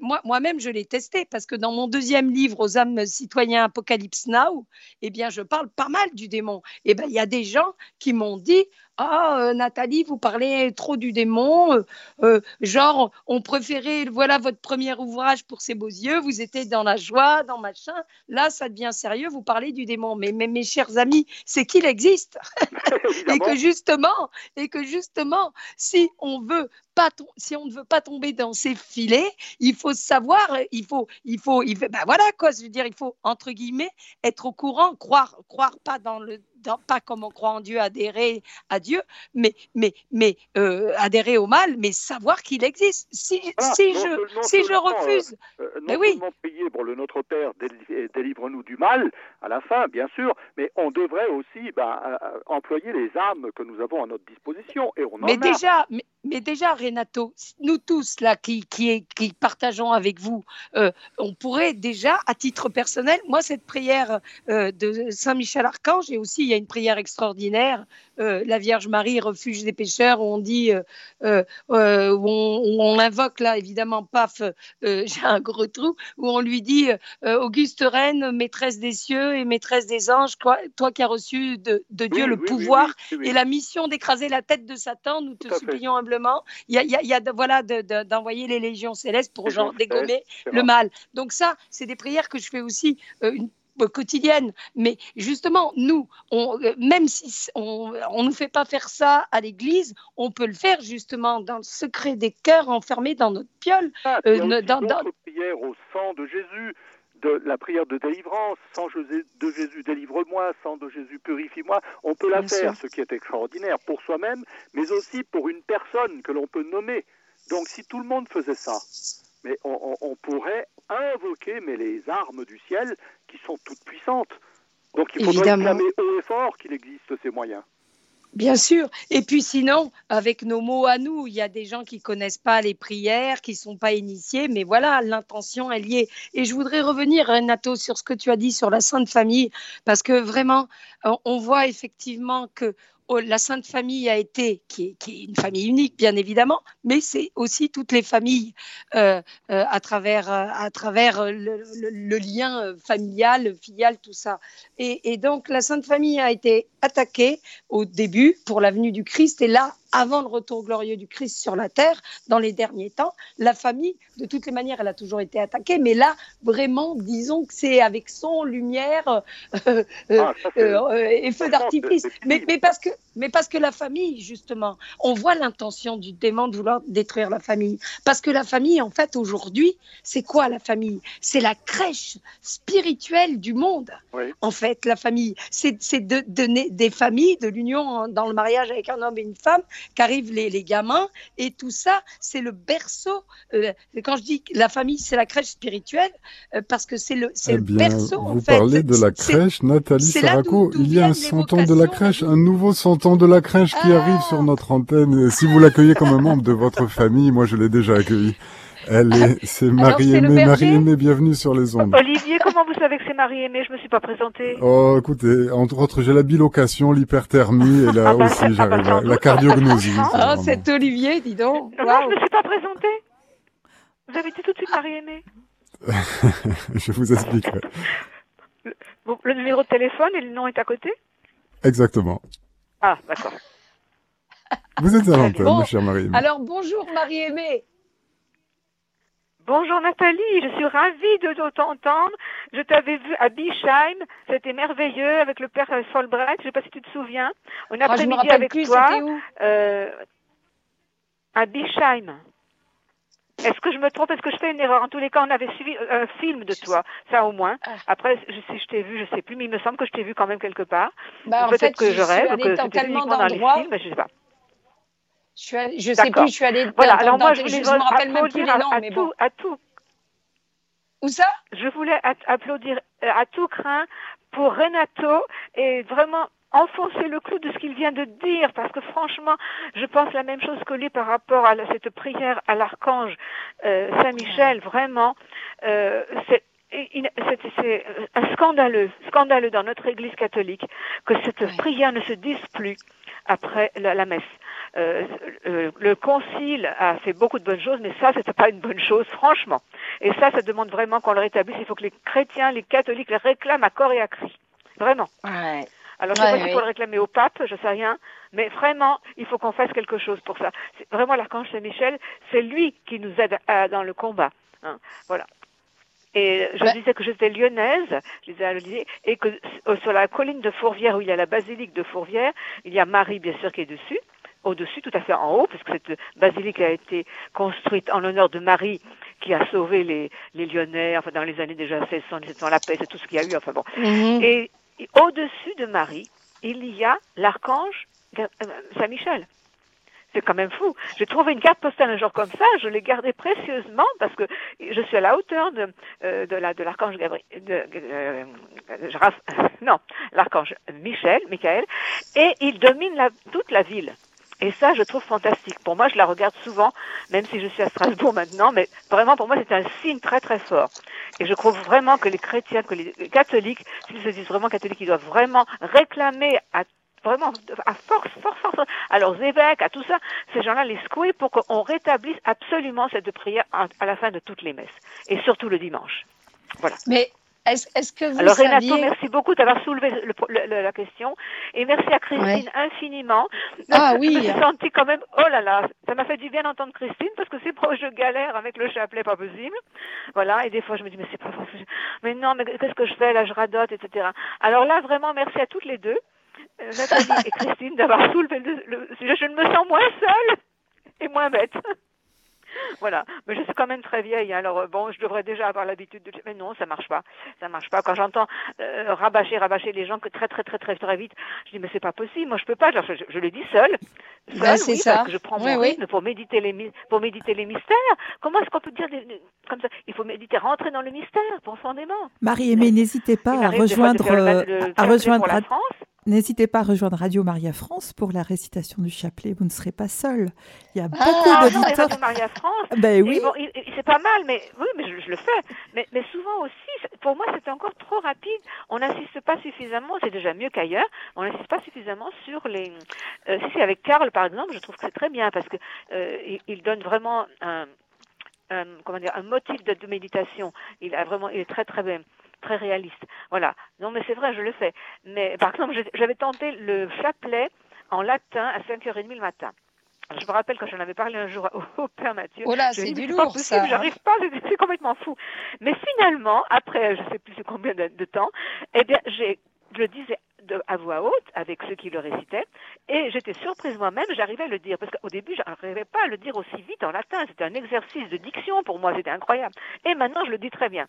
moi, moi-même, je l'ai testé, parce que dans mon deuxième livre, Aux âmes citoyens Apocalypse Now, eh bien, je parle pas mal du démon. Et eh bien, il y a des gens qui m'ont dit, ah, euh, Nathalie, vous parlez trop du démon. Euh, euh, genre, on préférait, voilà votre premier ouvrage pour ses beaux yeux, vous étiez dans la joie, dans machin. Là, ça devient sérieux, vous parlez du démon. Mais, mes chers amis, c'est qu'il existe. et que justement, et que justement, si on veut pas si on ne veut pas tomber dans ces filets, il faut savoir, il faut, il faut, il ben voilà quoi, je veux dire, il faut entre guillemets être au courant, croire, croire pas dans le pas comme on croit en Dieu, adhérer à Dieu, mais, mais, mais euh, adhérer au mal, mais savoir qu'il existe. Si, si je, si je refuse. Euh, euh, non oui. prier pour le Notre Père, délivre-nous du mal, à la fin, bien sûr, mais on devrait aussi ben, employer les armes que nous avons à notre disposition. Et on mais, déjà, mais, déjà, Renato, nous tous là qui, qui, qui partageons avec vous, on pourrait déjà, à titre personnel, moi, cette prière de Saint-Michel-Archange, et aussi il y a une prière extraordinaire, euh, la Vierge Marie, refuge des pécheurs, où on dit, euh, euh, où, on, invoque là, évidemment, paf, j'ai un gros trou, où on lui dit, Auguste Reine, maîtresse des cieux et maîtresse des anges, toi, toi qui as reçu de, Dieu le pouvoir et la mission d'écraser la tête de Satan, nous te supplions humblement. Il y a, y a, voilà, d'envoyer les légions célestes pour genre dégommer le mal. Donc ça, c'est des prières que je fais aussi une quotidienne. Mais justement, nous, on, euh, même si on ne nous fait pas faire ça à l'église, on peut le faire justement dans le secret des cœurs enfermés dans notre piole. Ah, euh, dans, dans... prière au sang de Jésus, de la prière de délivrance, sang de Jésus délivre-moi, sang de Jésus purifie-moi, on peut la faire, ce qui est extraordinaire pour soi-même, mais aussi pour une personne que l'on peut nommer. Donc si tout le monde faisait ça, mais on, pourrait invoquer mais les armes du ciel qui sont toutes puissantes. Donc il faudrait clamer haut et fort qu'il existe ces moyens. Bien sûr. Et puis sinon, avec nos mots à nous, il y a des gens qui connaissent pas les prières, qui sont pas initiés, mais voilà, l'intention est liée. Et je voudrais revenir, Renato, sur ce que tu as dit sur la Sainte Famille, parce que vraiment, on voit effectivement que la Sainte Famille a été, qui est, une famille unique bien évidemment, mais c'est aussi toutes les familles euh, euh, à travers, euh, le, lien familial, filial, tout ça. Et, et, donc la Sainte Famille a été attaquée au début pour la venue du Christ, et là, avant le retour glorieux du Christ sur la terre, dans les derniers temps, la famille, de toutes les manières, elle a toujours été attaquée, mais là, vraiment, disons que c'est avec son, lumière euh, euh, ah, et feu d'artifice. Mais, mais, parce que, mais parce que la famille, justement, on voit l'intention du démon de vouloir détruire la famille. Parce que la famille, en fait, aujourd'hui, c'est quoi la famille? C'est la crèche spirituelle du monde. En fait, la famille, c'est de, de, des familles, de l'union dans le mariage avec un homme et une femme, qu'arrivent les, les, gamins, et tout ça, c'est le berceau. Euh, quand je dis la famille, c'est la crèche spirituelle, euh, parce que c'est le, eh le berceau. Vous parlez de la crèche, Nathalie Saraco. Il y a un 100 ans de la crèche, un nouveau 100 ans de la crèche qui ah. arrive sur notre antenne. si vous l'accueillez comme un membre de votre famille, moi je l'ai déjà accueilli. Elle est, c'est Marie-Aimée. Marie-Aimée, bienvenue sur les ondes. Olivier, comment vous savez que c'est Marie-Aimée? Je me suis pas présentée. Oh, écoutez, entre autres, j'ai la bilocation, l'hyperthermie, et là ah bah, aussi, j'arrive à la cardiognosie. Ah, oh, c'est Olivier, dis donc. Non, je me suis pas présentée. Vous avez dit tout de suite Marie-Aimée. je vous expliquerai. Le, le numéro de téléphone et le nom est à côté? Exactement. Ah, d'accord. Vous êtes à l'antenne, bon, ma chère Marie-Aimée. Alors, bonjour Marie-Aimée. Bonjour Nathalie, je suis ravie de t'entendre. Je t'avais vu à Bischheim, c'était merveilleux avec le père Solbrecht, je ne sais pas si tu te souviens. On a après-midi avec plus, toi euh, à Bischheim. Est-ce que je me trompe? Est-ce que je fais une erreur? En tous les cas, on avait suivi un film de toi, ça au moins. Ah. Après, je, si je t'ai vu, je sais plus, mais il me semble que je t'ai vu quand même quelque part. Bah, Peut-être que je, rêve, que c'était uniquement dans les films, mais je sais pas. Je, je sais plus, je suis allée voilà, dans, alors moi, je, je, me rappelle même plus les noms, à, mais tout, à tout. Où ça? Je voulais applaudir euh, à tout craint pour Renato et vraiment enfoncer le clou de ce qu'il vient de dire, parce que franchement, je pense la même chose que lui par rapport à cette prière à l'archange euh, Saint-Michel. Vraiment, euh, c'est c'est scandaleux, scandaleux dans notre Église catholique que cette prière ne se dise plus après la, la messe. Euh, euh, le concile a fait beaucoup de bonnes choses, mais ça, c'était pas une bonne chose, franchement. Et ça, ça demande vraiment qu'on le rétablisse. Il faut que les chrétiens, les catholiques le réclament à corps et à cri. Vraiment. Ouais. Alors, je sais pas s'il faut le réclamer au pape, je sais rien, mais vraiment, il faut qu'on fasse quelque chose pour ça. Vraiment, l'archange Saint-Michel, c'est lui qui nous aide dans le combat. Hein. Voilà. Et je disais que j'étais lyonnaise, je disais à Olivier, et que sur la colline de Fourvière, où il y a la basilique de Fourvière, il y a Marie, bien sûr, qui est dessus au-dessus, tout à fait en haut, puisque cette basilique a été construite en l'honneur de Marie, qui a sauvé les, les Lyonnais, enfin dans les années déjà 1600, 1700, la paix, c'est tout ce qu'il y a eu, enfin bon. Mhm. Et, au-dessus de Marie, il y a l'archange euh, Saint-Michel. C'est quand même fou. J'ai trouvé une carte postale un jour comme ça, je l'ai gardée précieusement parce que je suis à la hauteur de, euh, de la de l'archange Gabriel, de, euh, non, l'archange Michel, Michael, et il domine la, toute la ville. Et ça, je trouve fantastique. Pour moi, je la regarde souvent, même si je suis à Strasbourg maintenant, mais vraiment, pour moi, c'est un signe très, très fort. Et je crois vraiment que les chrétiens, que les catholiques, s'ils se disent vraiment catholiques, ils doivent vraiment réclamer à vraiment à force, force, force, à leurs évêques, à tout ça, ces gens-là les secouer pour qu'on rétablisse absolument cette prière à la fin de toutes les messes, et surtout le dimanche. Voilà. Est-ce, que vous Alors saviez... Renato, merci beaucoup d'avoir soulevé la question et merci à Christine infiniment. Ah oui. Je me suis sentie quand même, oh là là, ça m'a fait du bien d'entendre Christine parce que c'est je galère avec le chapelet, pas possible. Voilà, et des fois je me dis mais c'est pas possible. Mais non, mais qu'est-ce que je fais là, je radote, etc. Alors là vraiment merci à toutes les deux, euh, Nathalie et Christine, d'avoir soulevé le, le, je ne me sens moins seule et moins bête. voilà. Mais je suis quand même très vieille, hein. alors bon, je devrais déjà avoir l'habitude de. Mais non, ça marche pas. Ça marche pas. Quand j'entends euh, rabâcher, rabâcher les gens que très, très, très, très, très vite, je dis mais c'est pas possible. Moi, je peux pas. je, je, le dis seule. Seule, ben, c'est ça. Parce que je prends mon rythme pour méditer les pour méditer les mystères. Comment est-ce qu'on peut dire des, comme ça Il faut méditer, rentrer dans le mystère profondément. Marie-Aimée, n'hésitez pas à rejoindre, euh, à rejoindre la France. N'hésitez pas à rejoindre Radio Maria France pour la récitation du chapelet. Vous ne serez pas seul. Il y a ah, beaucoup ah, d'auditeurs. Radio Maria France. Ben oui. Bon, c'est pas mal, mais oui, mais je, je le fais. Mais, mais, souvent aussi, pour moi, c'est encore trop rapide. On n'insiste pas suffisamment. C'est déjà mieux qu'ailleurs. On n'insiste pas suffisamment sur les. Euh, si c'est avec Karl, par exemple, je trouve que c'est très bien parce que euh, il, il, donne vraiment un, un, comment dire, un motif de, de méditation. Il a vraiment, il est très très bien très réaliste. Voilà. Non, mais c'est vrai, je le fais. Mais par exemple, j'avais tenté le chapelet en latin à 5h30 le matin. je me rappelle quand j'en avais parlé un jour au, Père Mathieu. Oh là, c'est du lourd, ça. J'arrive pas, c'est complètement fou. Mais finalement, après, je sais plus combien de, de temps, eh bien, j'ai, je le disais de, à voix haute avec ceux qui le récitaient, et j'étais surprise moi-même, j'arrivais à le dire, parce qu'au début, je n'arrivais pas à le dire aussi vite en latin, c'était un exercice de diction pour moi, c'était incroyable. Et maintenant, je le dis très bien.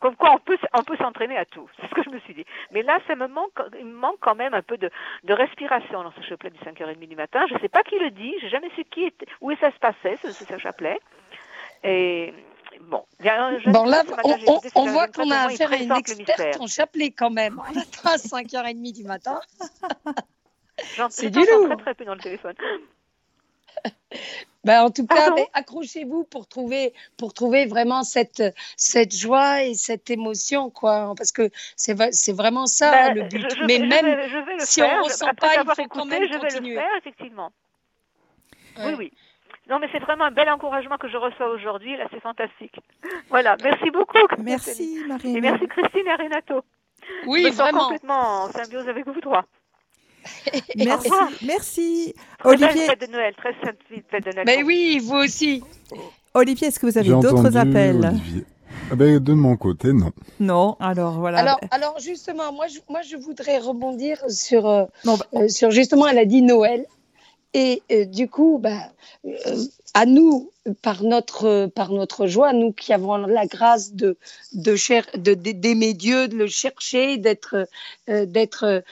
Comme quoi, on peut, on peut s'entraîner à tout. C'est ce que je me suis dit. Mais là, ça me manque, il me manque quand même un peu de, de respiration dans ce chapelet du 5h30 du matin. Je ne sais pas qui le dit, j'ai jamais su qui était, où ça se passait, ce, ce chapelet. Et bon, bon là, on, on, on voit qu'on a affaire à une experte en chapelet quand même. On attend à 5h30 du matin. C'est du lourd. très très peu dans le téléphone. Ben, en tout cas, accrochez-vous pour trouver, pour trouver vraiment cette, cette joie et cette émotion, quoi. Parce que c'est, c'est vraiment ça ben, le but. Je, Mais je même vais, je vais le si faire, on ne ressent pas, il faut écouté, quand même je continuer. vais le faire, effectivement. Ouais. Oui, oui. Non, mais c'est vraiment un bel encouragement que je reçois aujourd'hui. Là, c'est fantastique. Voilà. Merci beaucoup. Merci, Marie. Et merci, Christine et Renato. Oui, je vraiment. complètement en symbiose avec vous trois. Merci. Merci. Olivier, fête de Noël, très sainte fête de Noël. Mais oui, vous aussi. Olivier, est-ce que vous avez d'autres appels Olivier. Ah ben, de mon côté, non. Non, alors voilà. Alors, alors justement, moi je, moi, je voudrais rebondir sur, euh, Non, bah, euh, sur justement, elle a dit Noël. Et euh, du coup, bah, euh, à nous, par notre, par notre joie, nous qui avons la grâce de, de de, de- d'aimer Dieu, de le chercher, d'être, euh, d'être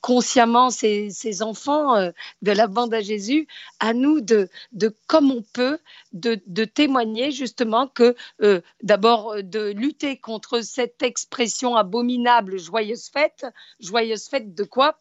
consciemment ses, ses enfants de la bande à Jésus, à nous de, de comme on peut, de, de témoigner justement que d'abord de lutter contre cette expression abominable joyeuse fête, joyeuse fête de quoi?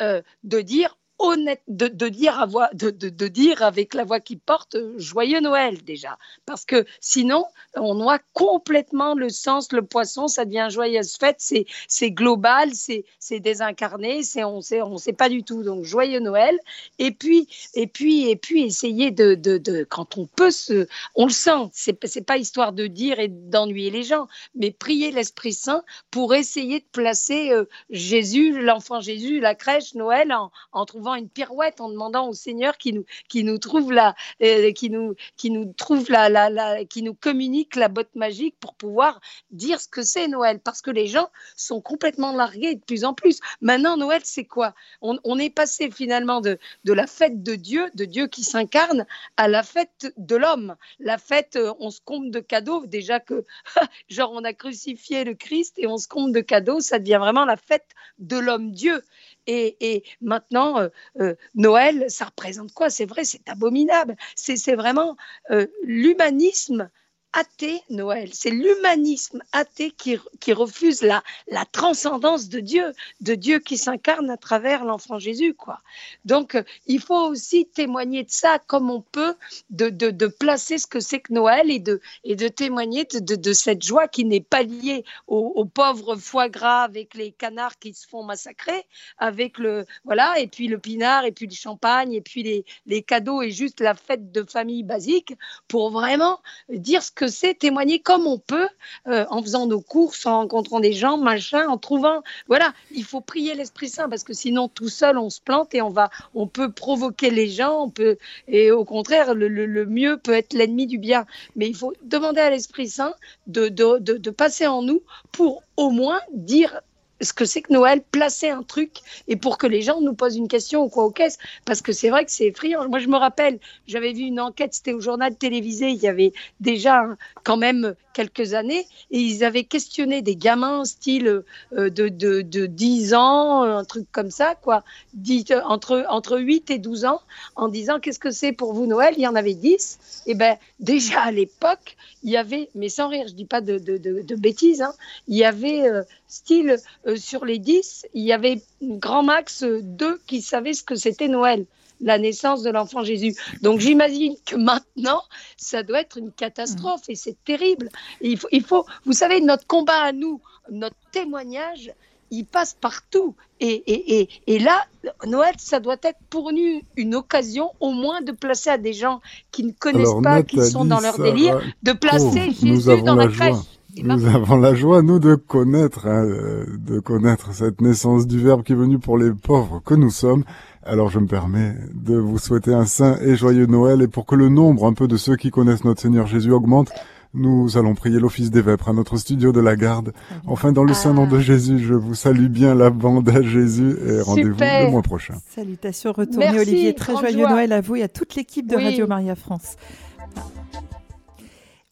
De dire honnête, de, dire avec la voix qui porte euh, joyeux Noël déjà, parce que sinon on noie complètement le sens, le poisson, ça devient joyeuse fête, c'est global, c'est désincarné, on sait on sait pas du tout, donc joyeux Noël. Et puis et puis et puis essayer de, de, quand on peut se, on le sent, c'est c'est pas histoire de dire et d'ennuyer les gens, mais prier l'Esprit Saint pour essayer de placer euh, Jésus, l'enfant Jésus, la crèche, Noël, en, en trouvant une pirouette, en demandant au Seigneur qui nous, qui nous trouve la, euh, qui nous, qui nous trouve la, qui nous communique la botte magique pour pouvoir dire ce que c'est Noël, parce que les gens sont complètement largués de plus en plus. Maintenant, Noël, c'est quoi? On, on est passé finalement de, de la fête de Dieu, de Dieu qui s'incarne, à la fête de l'homme. La fête, euh, on se compte de cadeaux, déjà que, genre, on a crucifié le Christ et on se compte de cadeaux, ça devient vraiment la fête de l'homme-dieu. Et, maintenant, euh, euh, Noël, ça représente quoi? C'est vrai, c'est abominable. C'est c'est vraiment euh, l'humanisme athée, Noël. C'est l'humanisme athée qui, qui refuse la, la transcendance de Dieu, de Dieu qui s'incarne à travers l'enfant Jésus. quoi. Donc, euh, il faut aussi témoigner de ça comme on peut, de, de, de placer ce que c'est que Noël et de, et de témoigner de, de, cette joie qui n'est pas liée aux, aux pauvres foie gras avec les canards qui se font massacrer, avec le voilà, et puis le pinard, et puis le champagne, et puis les, les cadeaux et juste la fête de famille basique, pour vraiment dire ce que c'est, témoigner comme on peut, euh, en faisant nos courses, en rencontrant des gens, machin, en trouvant. Voilà, il faut prier l'Esprit Saint parce que sinon tout seul on se plante et on va, on peut provoquer les gens, on peut et au contraire le, le- mieux peut être l'ennemi du bien. Mais il faut demander à l'Esprit Saint de, de, de passer en nous pour au moins dire ce que c'est que Noël, placer un truc et pour que les gens nous posent une question ou quoi aux caisses. Parce que c'est vrai que c'est effrayant. Moi, je me rappelle, j'avais vu une enquête, c'était au journal télévisé, il y avait déjà quand même quelques années, et ils avaient questionné des gamins style euh, de, de, de 10 ans, un truc comme ça, quoi, euh, entre, entre 8 et 12 ans, en disant qu'est-ce que c'est pour vous Noël? Il y en avait 10. Et ben déjà à l'époque, il y avait, mais sans rire, je dis pas de, de, de, bêtises, hein, il y avait euh, style euh, sur les 10, il y avait grand max euh, deux qui savaient ce que c'était Noël, la naissance de l'enfant Jésus. Donc j'imagine que maintenant, ça doit être une catastrophe et c'est terrible. Et il, faut, il faut, vous savez, notre combat à nous, notre témoignage, il passe partout. Et, et, et, et là, Noël, ça doit être pour nous une occasion au moins de placer à des gens qui ne connaissent Alors, pas, qui sont dans leur délire, Sarah, de placer Oh, nous Jésus avons dans la la crèche. joie. nous avons la joie, nous, de connaître, hein, de connaître cette naissance du Verbe qui est venu pour les pauvres que nous sommes. Alors je me permets de vous souhaiter un saint et joyeux Noël et pour que le nombre un peu de ceux qui connaissent notre Seigneur Jésus augmente, nous allons prier l'office des vêpres à notre studio de la garde. Enfin, dans le saint nom de ah. Jésus, je vous salue bien la bande à Jésus et rendez-vous le mois prochain. Salutations retournées, Olivier. Très joyeux Noël à vous et à toute l'équipe de Radio Maria France.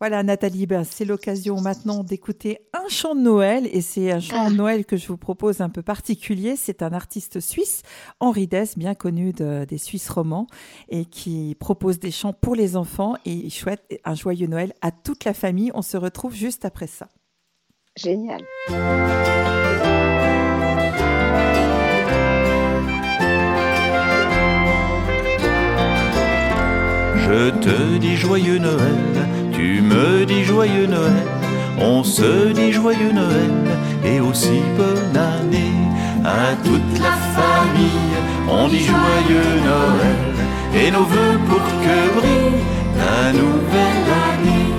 Voilà, Nathalie, ben, c'est l'occasion maintenant d'écouter un chant de Noël et c'est un chant de ah. Noël que je vous propose un peu particulier. C'est un artiste suisse, Henri Dess, bien connu des Suisses romans et qui propose des chants pour les enfants et il souhaite un joyeux Noël à toute la famille. On se retrouve juste après ça. Génial. Je te dis joyeux Noël tu me dis joyeux Noël, on se dit joyeux Noël et aussi bonne année à toute la famille. On dit joyeux Noël et nos voeux pour que brille la nouvelle année.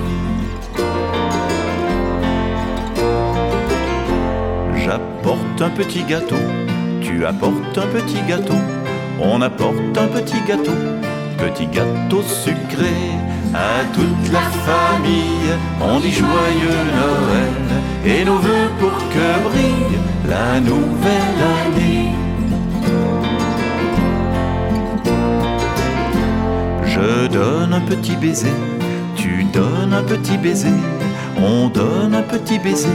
J'apporte un petit gâteau, tu apportes un petit gâteau, on apporte un petit gâteau, petit gâteau sucré à toute la famille, on dit joyeux Noël et nos voeux pour que brille la nouvelle année. Je donne un petit baiser, tu donnes un petit baiser, on donne un petit baiser,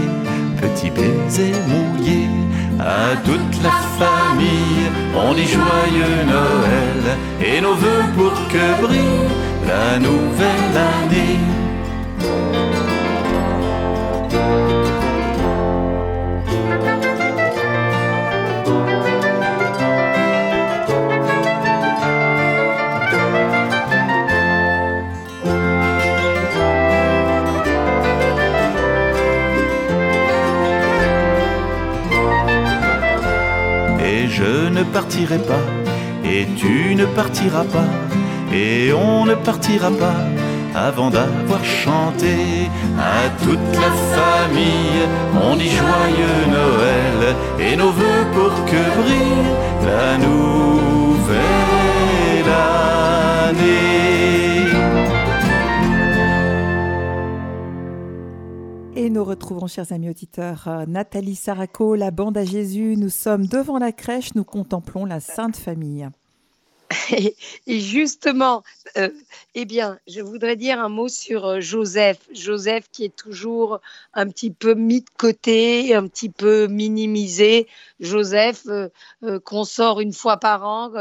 petit baiser mouillé à toute la famille. On dit joyeux Noël et nos voeux pour que brille la nouvelle année. Et je ne partirai pas, et tu ne partiras pas et on ne partira pas avant d'avoir chanté à toute la famille. On dit joyeux Noël et nos voeux pour que brille la nouvelle année. Et nous retrouvons, chers amis auditeurs, euh, Nathalie Saraco, la bande à Jésus. Nous sommes devant la crèche, nous contemplons la Sainte Famille. Et, justement, euh, eh bien, je voudrais dire un mot sur euh, Joseph. Joseph qui est toujours un petit peu mis de côté, un petit peu minimisé. Joseph euh, qu'on sort une fois par an,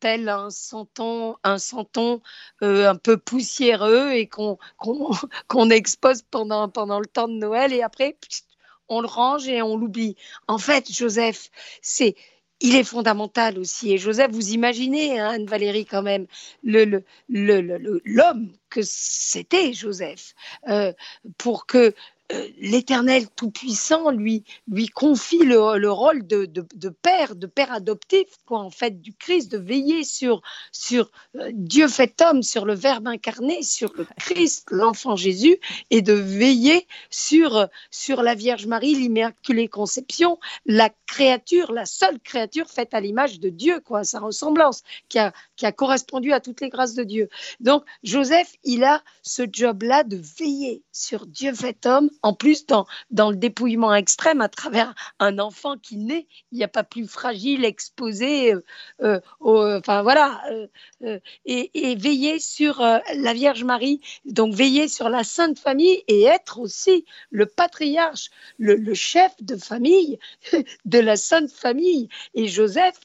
tel un santon, un santon un peu poussiéreux et qu'on expose pendant le temps de Noël et après on le range et on l'oublie. En fait, Joseph, c'est il est fondamental aussi. Et Joseph, vous imaginez, hein, Anne-Valérie, quand même, l'homme que c'était Joseph, euh, pour que l'Éternel Tout-Puissant lui, lui confie le, rôle de, père, de père adoptif, quoi, en fait, du Christ, de veiller sur, sur euh, Dieu fait homme, sur le Verbe incarné, sur le Christ, l'enfant Jésus, et de veiller sur, sur la Vierge Marie, l'Immaculée Conception, la créature, la seule créature faite à l'image de Dieu, quoi, sa ressemblance, qui a, qui a correspondu à toutes les grâces de Dieu. Donc, Joseph, il a ce job-là de veiller sur Dieu fait homme en plus dans, dans le dépouillement extrême à travers un enfant qui naît, il n'y a pas plus fragile, exposé, euh, euh, enfin voilà, euh, et, veiller sur la Vierge Marie, donc veiller sur la Sainte Famille et être aussi le patriarche, le, le chef de famille de la Sainte Famille. Et Joseph,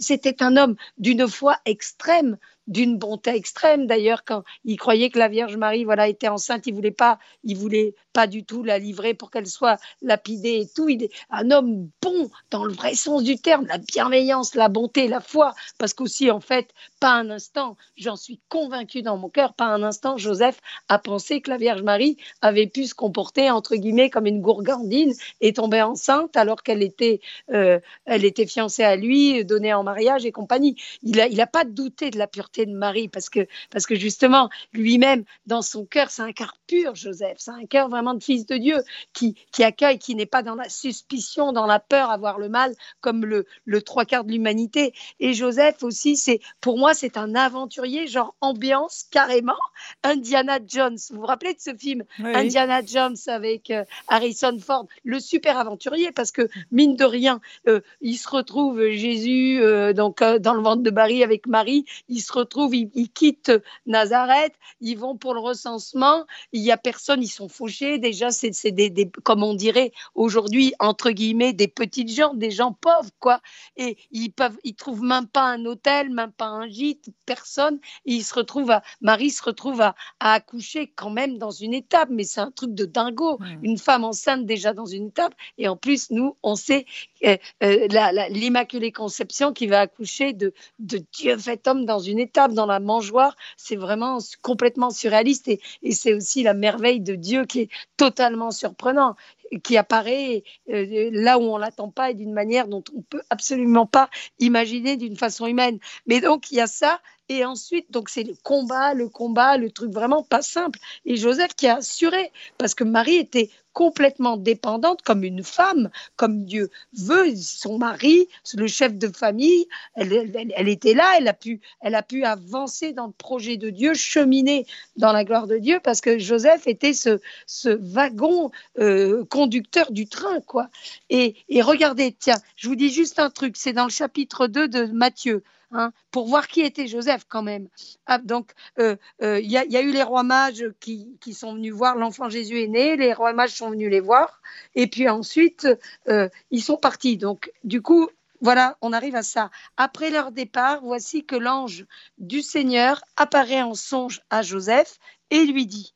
c'était un homme d'une foi extrême, d'une bonté extrême. D'ailleurs, quand il croyait que la Vierge Marie voilà, était enceinte, il voulait pas, il voulait pas du tout la livrer pour qu'elle soit lapidée et tout. Il est un homme bon dans le vrai sens du terme, la bienveillance, la bonté, la foi. Parce qu'aussi, en fait, pas un instant, j'en suis convaincue dans mon cœur, pas un instant, Joseph a pensé que la Vierge Marie avait pu se comporter, entre guillemets, comme une gourgandine et tomber enceinte alors qu'elle était, euh, elle était fiancée à lui, donnée en mariage et compagnie. Il n'a il a pas douté de la pureté de Marie, parce que, parce que justement, lui-même, dans son cœur, c'est un cœur pur, Joseph, c'est un cœur vraiment de fils de Dieu, qui, qui accueille, qui n'est pas dans la suspicion, dans la peur, avoir le mal, comme le, le trois quarts de l'humanité. Et Joseph aussi, c'est, pour moi, c'est un aventurier, genre ambiance, carrément, Indiana Jones. Vous vous rappelez de ce film Indiana Jones avec euh, Harrison Ford, le super aventurier, parce que mine de rien, euh, il se retrouve Jésus euh, donc dans le ventre de Marie avec Marie, il se retrouve, il, quitte Nazareth, ils vont pour le recensement, il y a personne, ils sont fauchés. Déjà, c'est des, des, comme on dirait aujourd'hui entre guillemets des petites gens, des gens pauvres quoi, et ils peuvent, ils trouvent même pas un hôtel, même pas un gîte, personne. Et ils se retrouvent à, Marie se retrouve à, à accoucher quand même dans une étape, mais c'est un truc de dingo. Une femme enceinte déjà dans une étape, et en plus, nous, on sait euh, euh, l'Immaculée Conception qui va accoucher de, de Dieu fait homme dans une étape, dans la mangeoire. C'est vraiment complètement surréaliste, et, c'est aussi la merveille de Dieu qui est totalement surprenant qui apparaît euh, là où on l'attend pas et d'une manière dont on peut absolument pas imaginer d'une façon humaine. Mais donc il y a ça et ensuite, donc c'est le combat, le combat, le truc vraiment pas simple. Et Joseph qui a assuré, parce que Marie était complètement dépendante comme une femme, comme Dieu veut, son mari, le chef de famille, elle, elle, était là, elle a, pu, elle a pu avancer dans le projet de Dieu, cheminer dans la gloire de Dieu, parce que Joseph était ce, ce wagon euh, conducteur du train, quoi. Et, et regardez, tiens, je vous dis juste un truc, c'est dans le chapitre 2 de Matthieu. Hein, pour voir qui était Joseph quand même. Ah, donc, euh, euh, il y, a eu les rois mages qui, sont venus voir l'enfant Jésus est né, les rois mages sont venus les voir, et puis ensuite, euh, ils sont partis. Donc, du coup, voilà, on arrive à ça. Après leur départ, voici que l'ange du Seigneur apparaît en songe à Joseph et lui dit,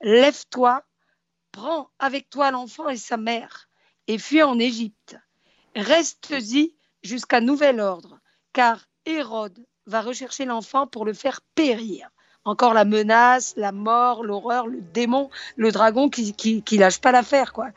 Lève-toi, prends avec toi l'enfant et sa mère, et fuis en Égypte. Reste-y jusqu'à nouvel ordre, car Hérode va rechercher l'enfant pour le faire périr. Encore la menace, la mort, l'horreur, le démon, le dragon qui, qui, lâche pas l'affaire, quoi.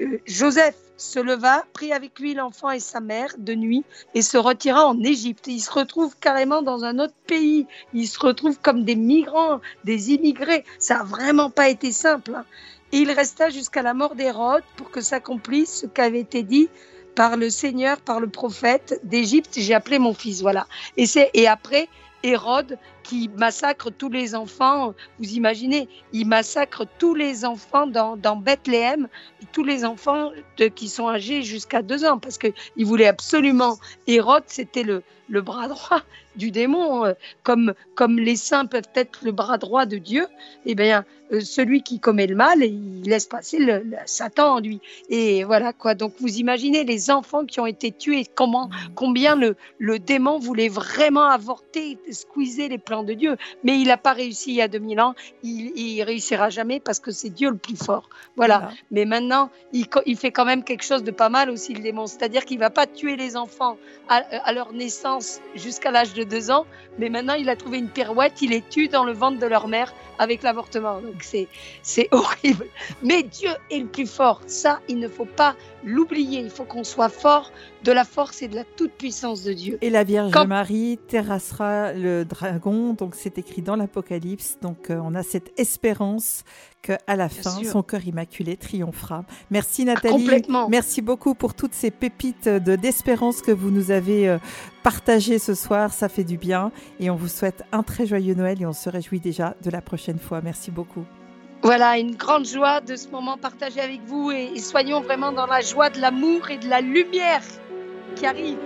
Euh, Joseph se leva, prit avec lui l'enfant et sa mère de nuit et se retira en Égypte. Il se retrouve carrément dans un autre pays. Il se retrouve comme des migrants, des immigrés. Ça n'a vraiment pas été simple. Hein. Et il resta jusqu'à la mort d'Hérode pour que s'accomplisse ce qu'avait été dit par le Seigneur, par le prophète d'Égypte, j'ai appelé mon fils, voilà. Et et après Hérode qui massacre tous les enfants. Vous imaginez, il massacre tous les enfants dans, Bethléem, tous les enfants qui sont âgés jusqu'à deux ans, parce qu'il voulait absolument. Hérode, c'était le, bras droit du démon, euh, comme, les saints peuvent être le bras droit de Dieu, eh bien, euh, celui qui commet le mal, il laisse passer Satan en lui. Et voilà quoi. Donc vous imaginez les enfants qui ont été tués, combien le, le démon voulait vraiment avorter, squeezer les de Dieu. Mais il n'a pas réussi il y a 2000 ans. Il, il réussira jamais parce que c'est Dieu le plus fort. Voilà. Mais maintenant, il, il, fait quand même quelque chose de pas mal aussi le démon. C'est-à-dire qu'il va pas tuer les enfants à, à leur naissance jusqu'à l'âge de deux ans, mais maintenant il a trouvé une pirouette, il les tue dans le ventre de leur mère avec l'avortement. Donc c'est, c'est horrible. Mais Dieu est le plus fort. Ça, il ne faut pas l'oublier. Il faut qu'on soit fort de la force et de la toute-puissance de Dieu. Et la Vierge Marie terrassera le dragon. Donc c'est écrit dans l'Apocalypse. Donc euh, on a cette espérance qu'à la fin, son cœur immaculé triomphera. Merci Nathalie. Merci beaucoup pour toutes ces pépites de, d'espérance que vous nous avez euh, partagées ce soir. Ça fait du bien. Et on vous souhaite un très joyeux Noël et on se réjouit déjà de la prochaine fois. Merci beaucoup. Voilà, une grande joie de ce moment partagé avec vous et, soyons vraiment dans la joie de l'amour et de la lumière qui arrive.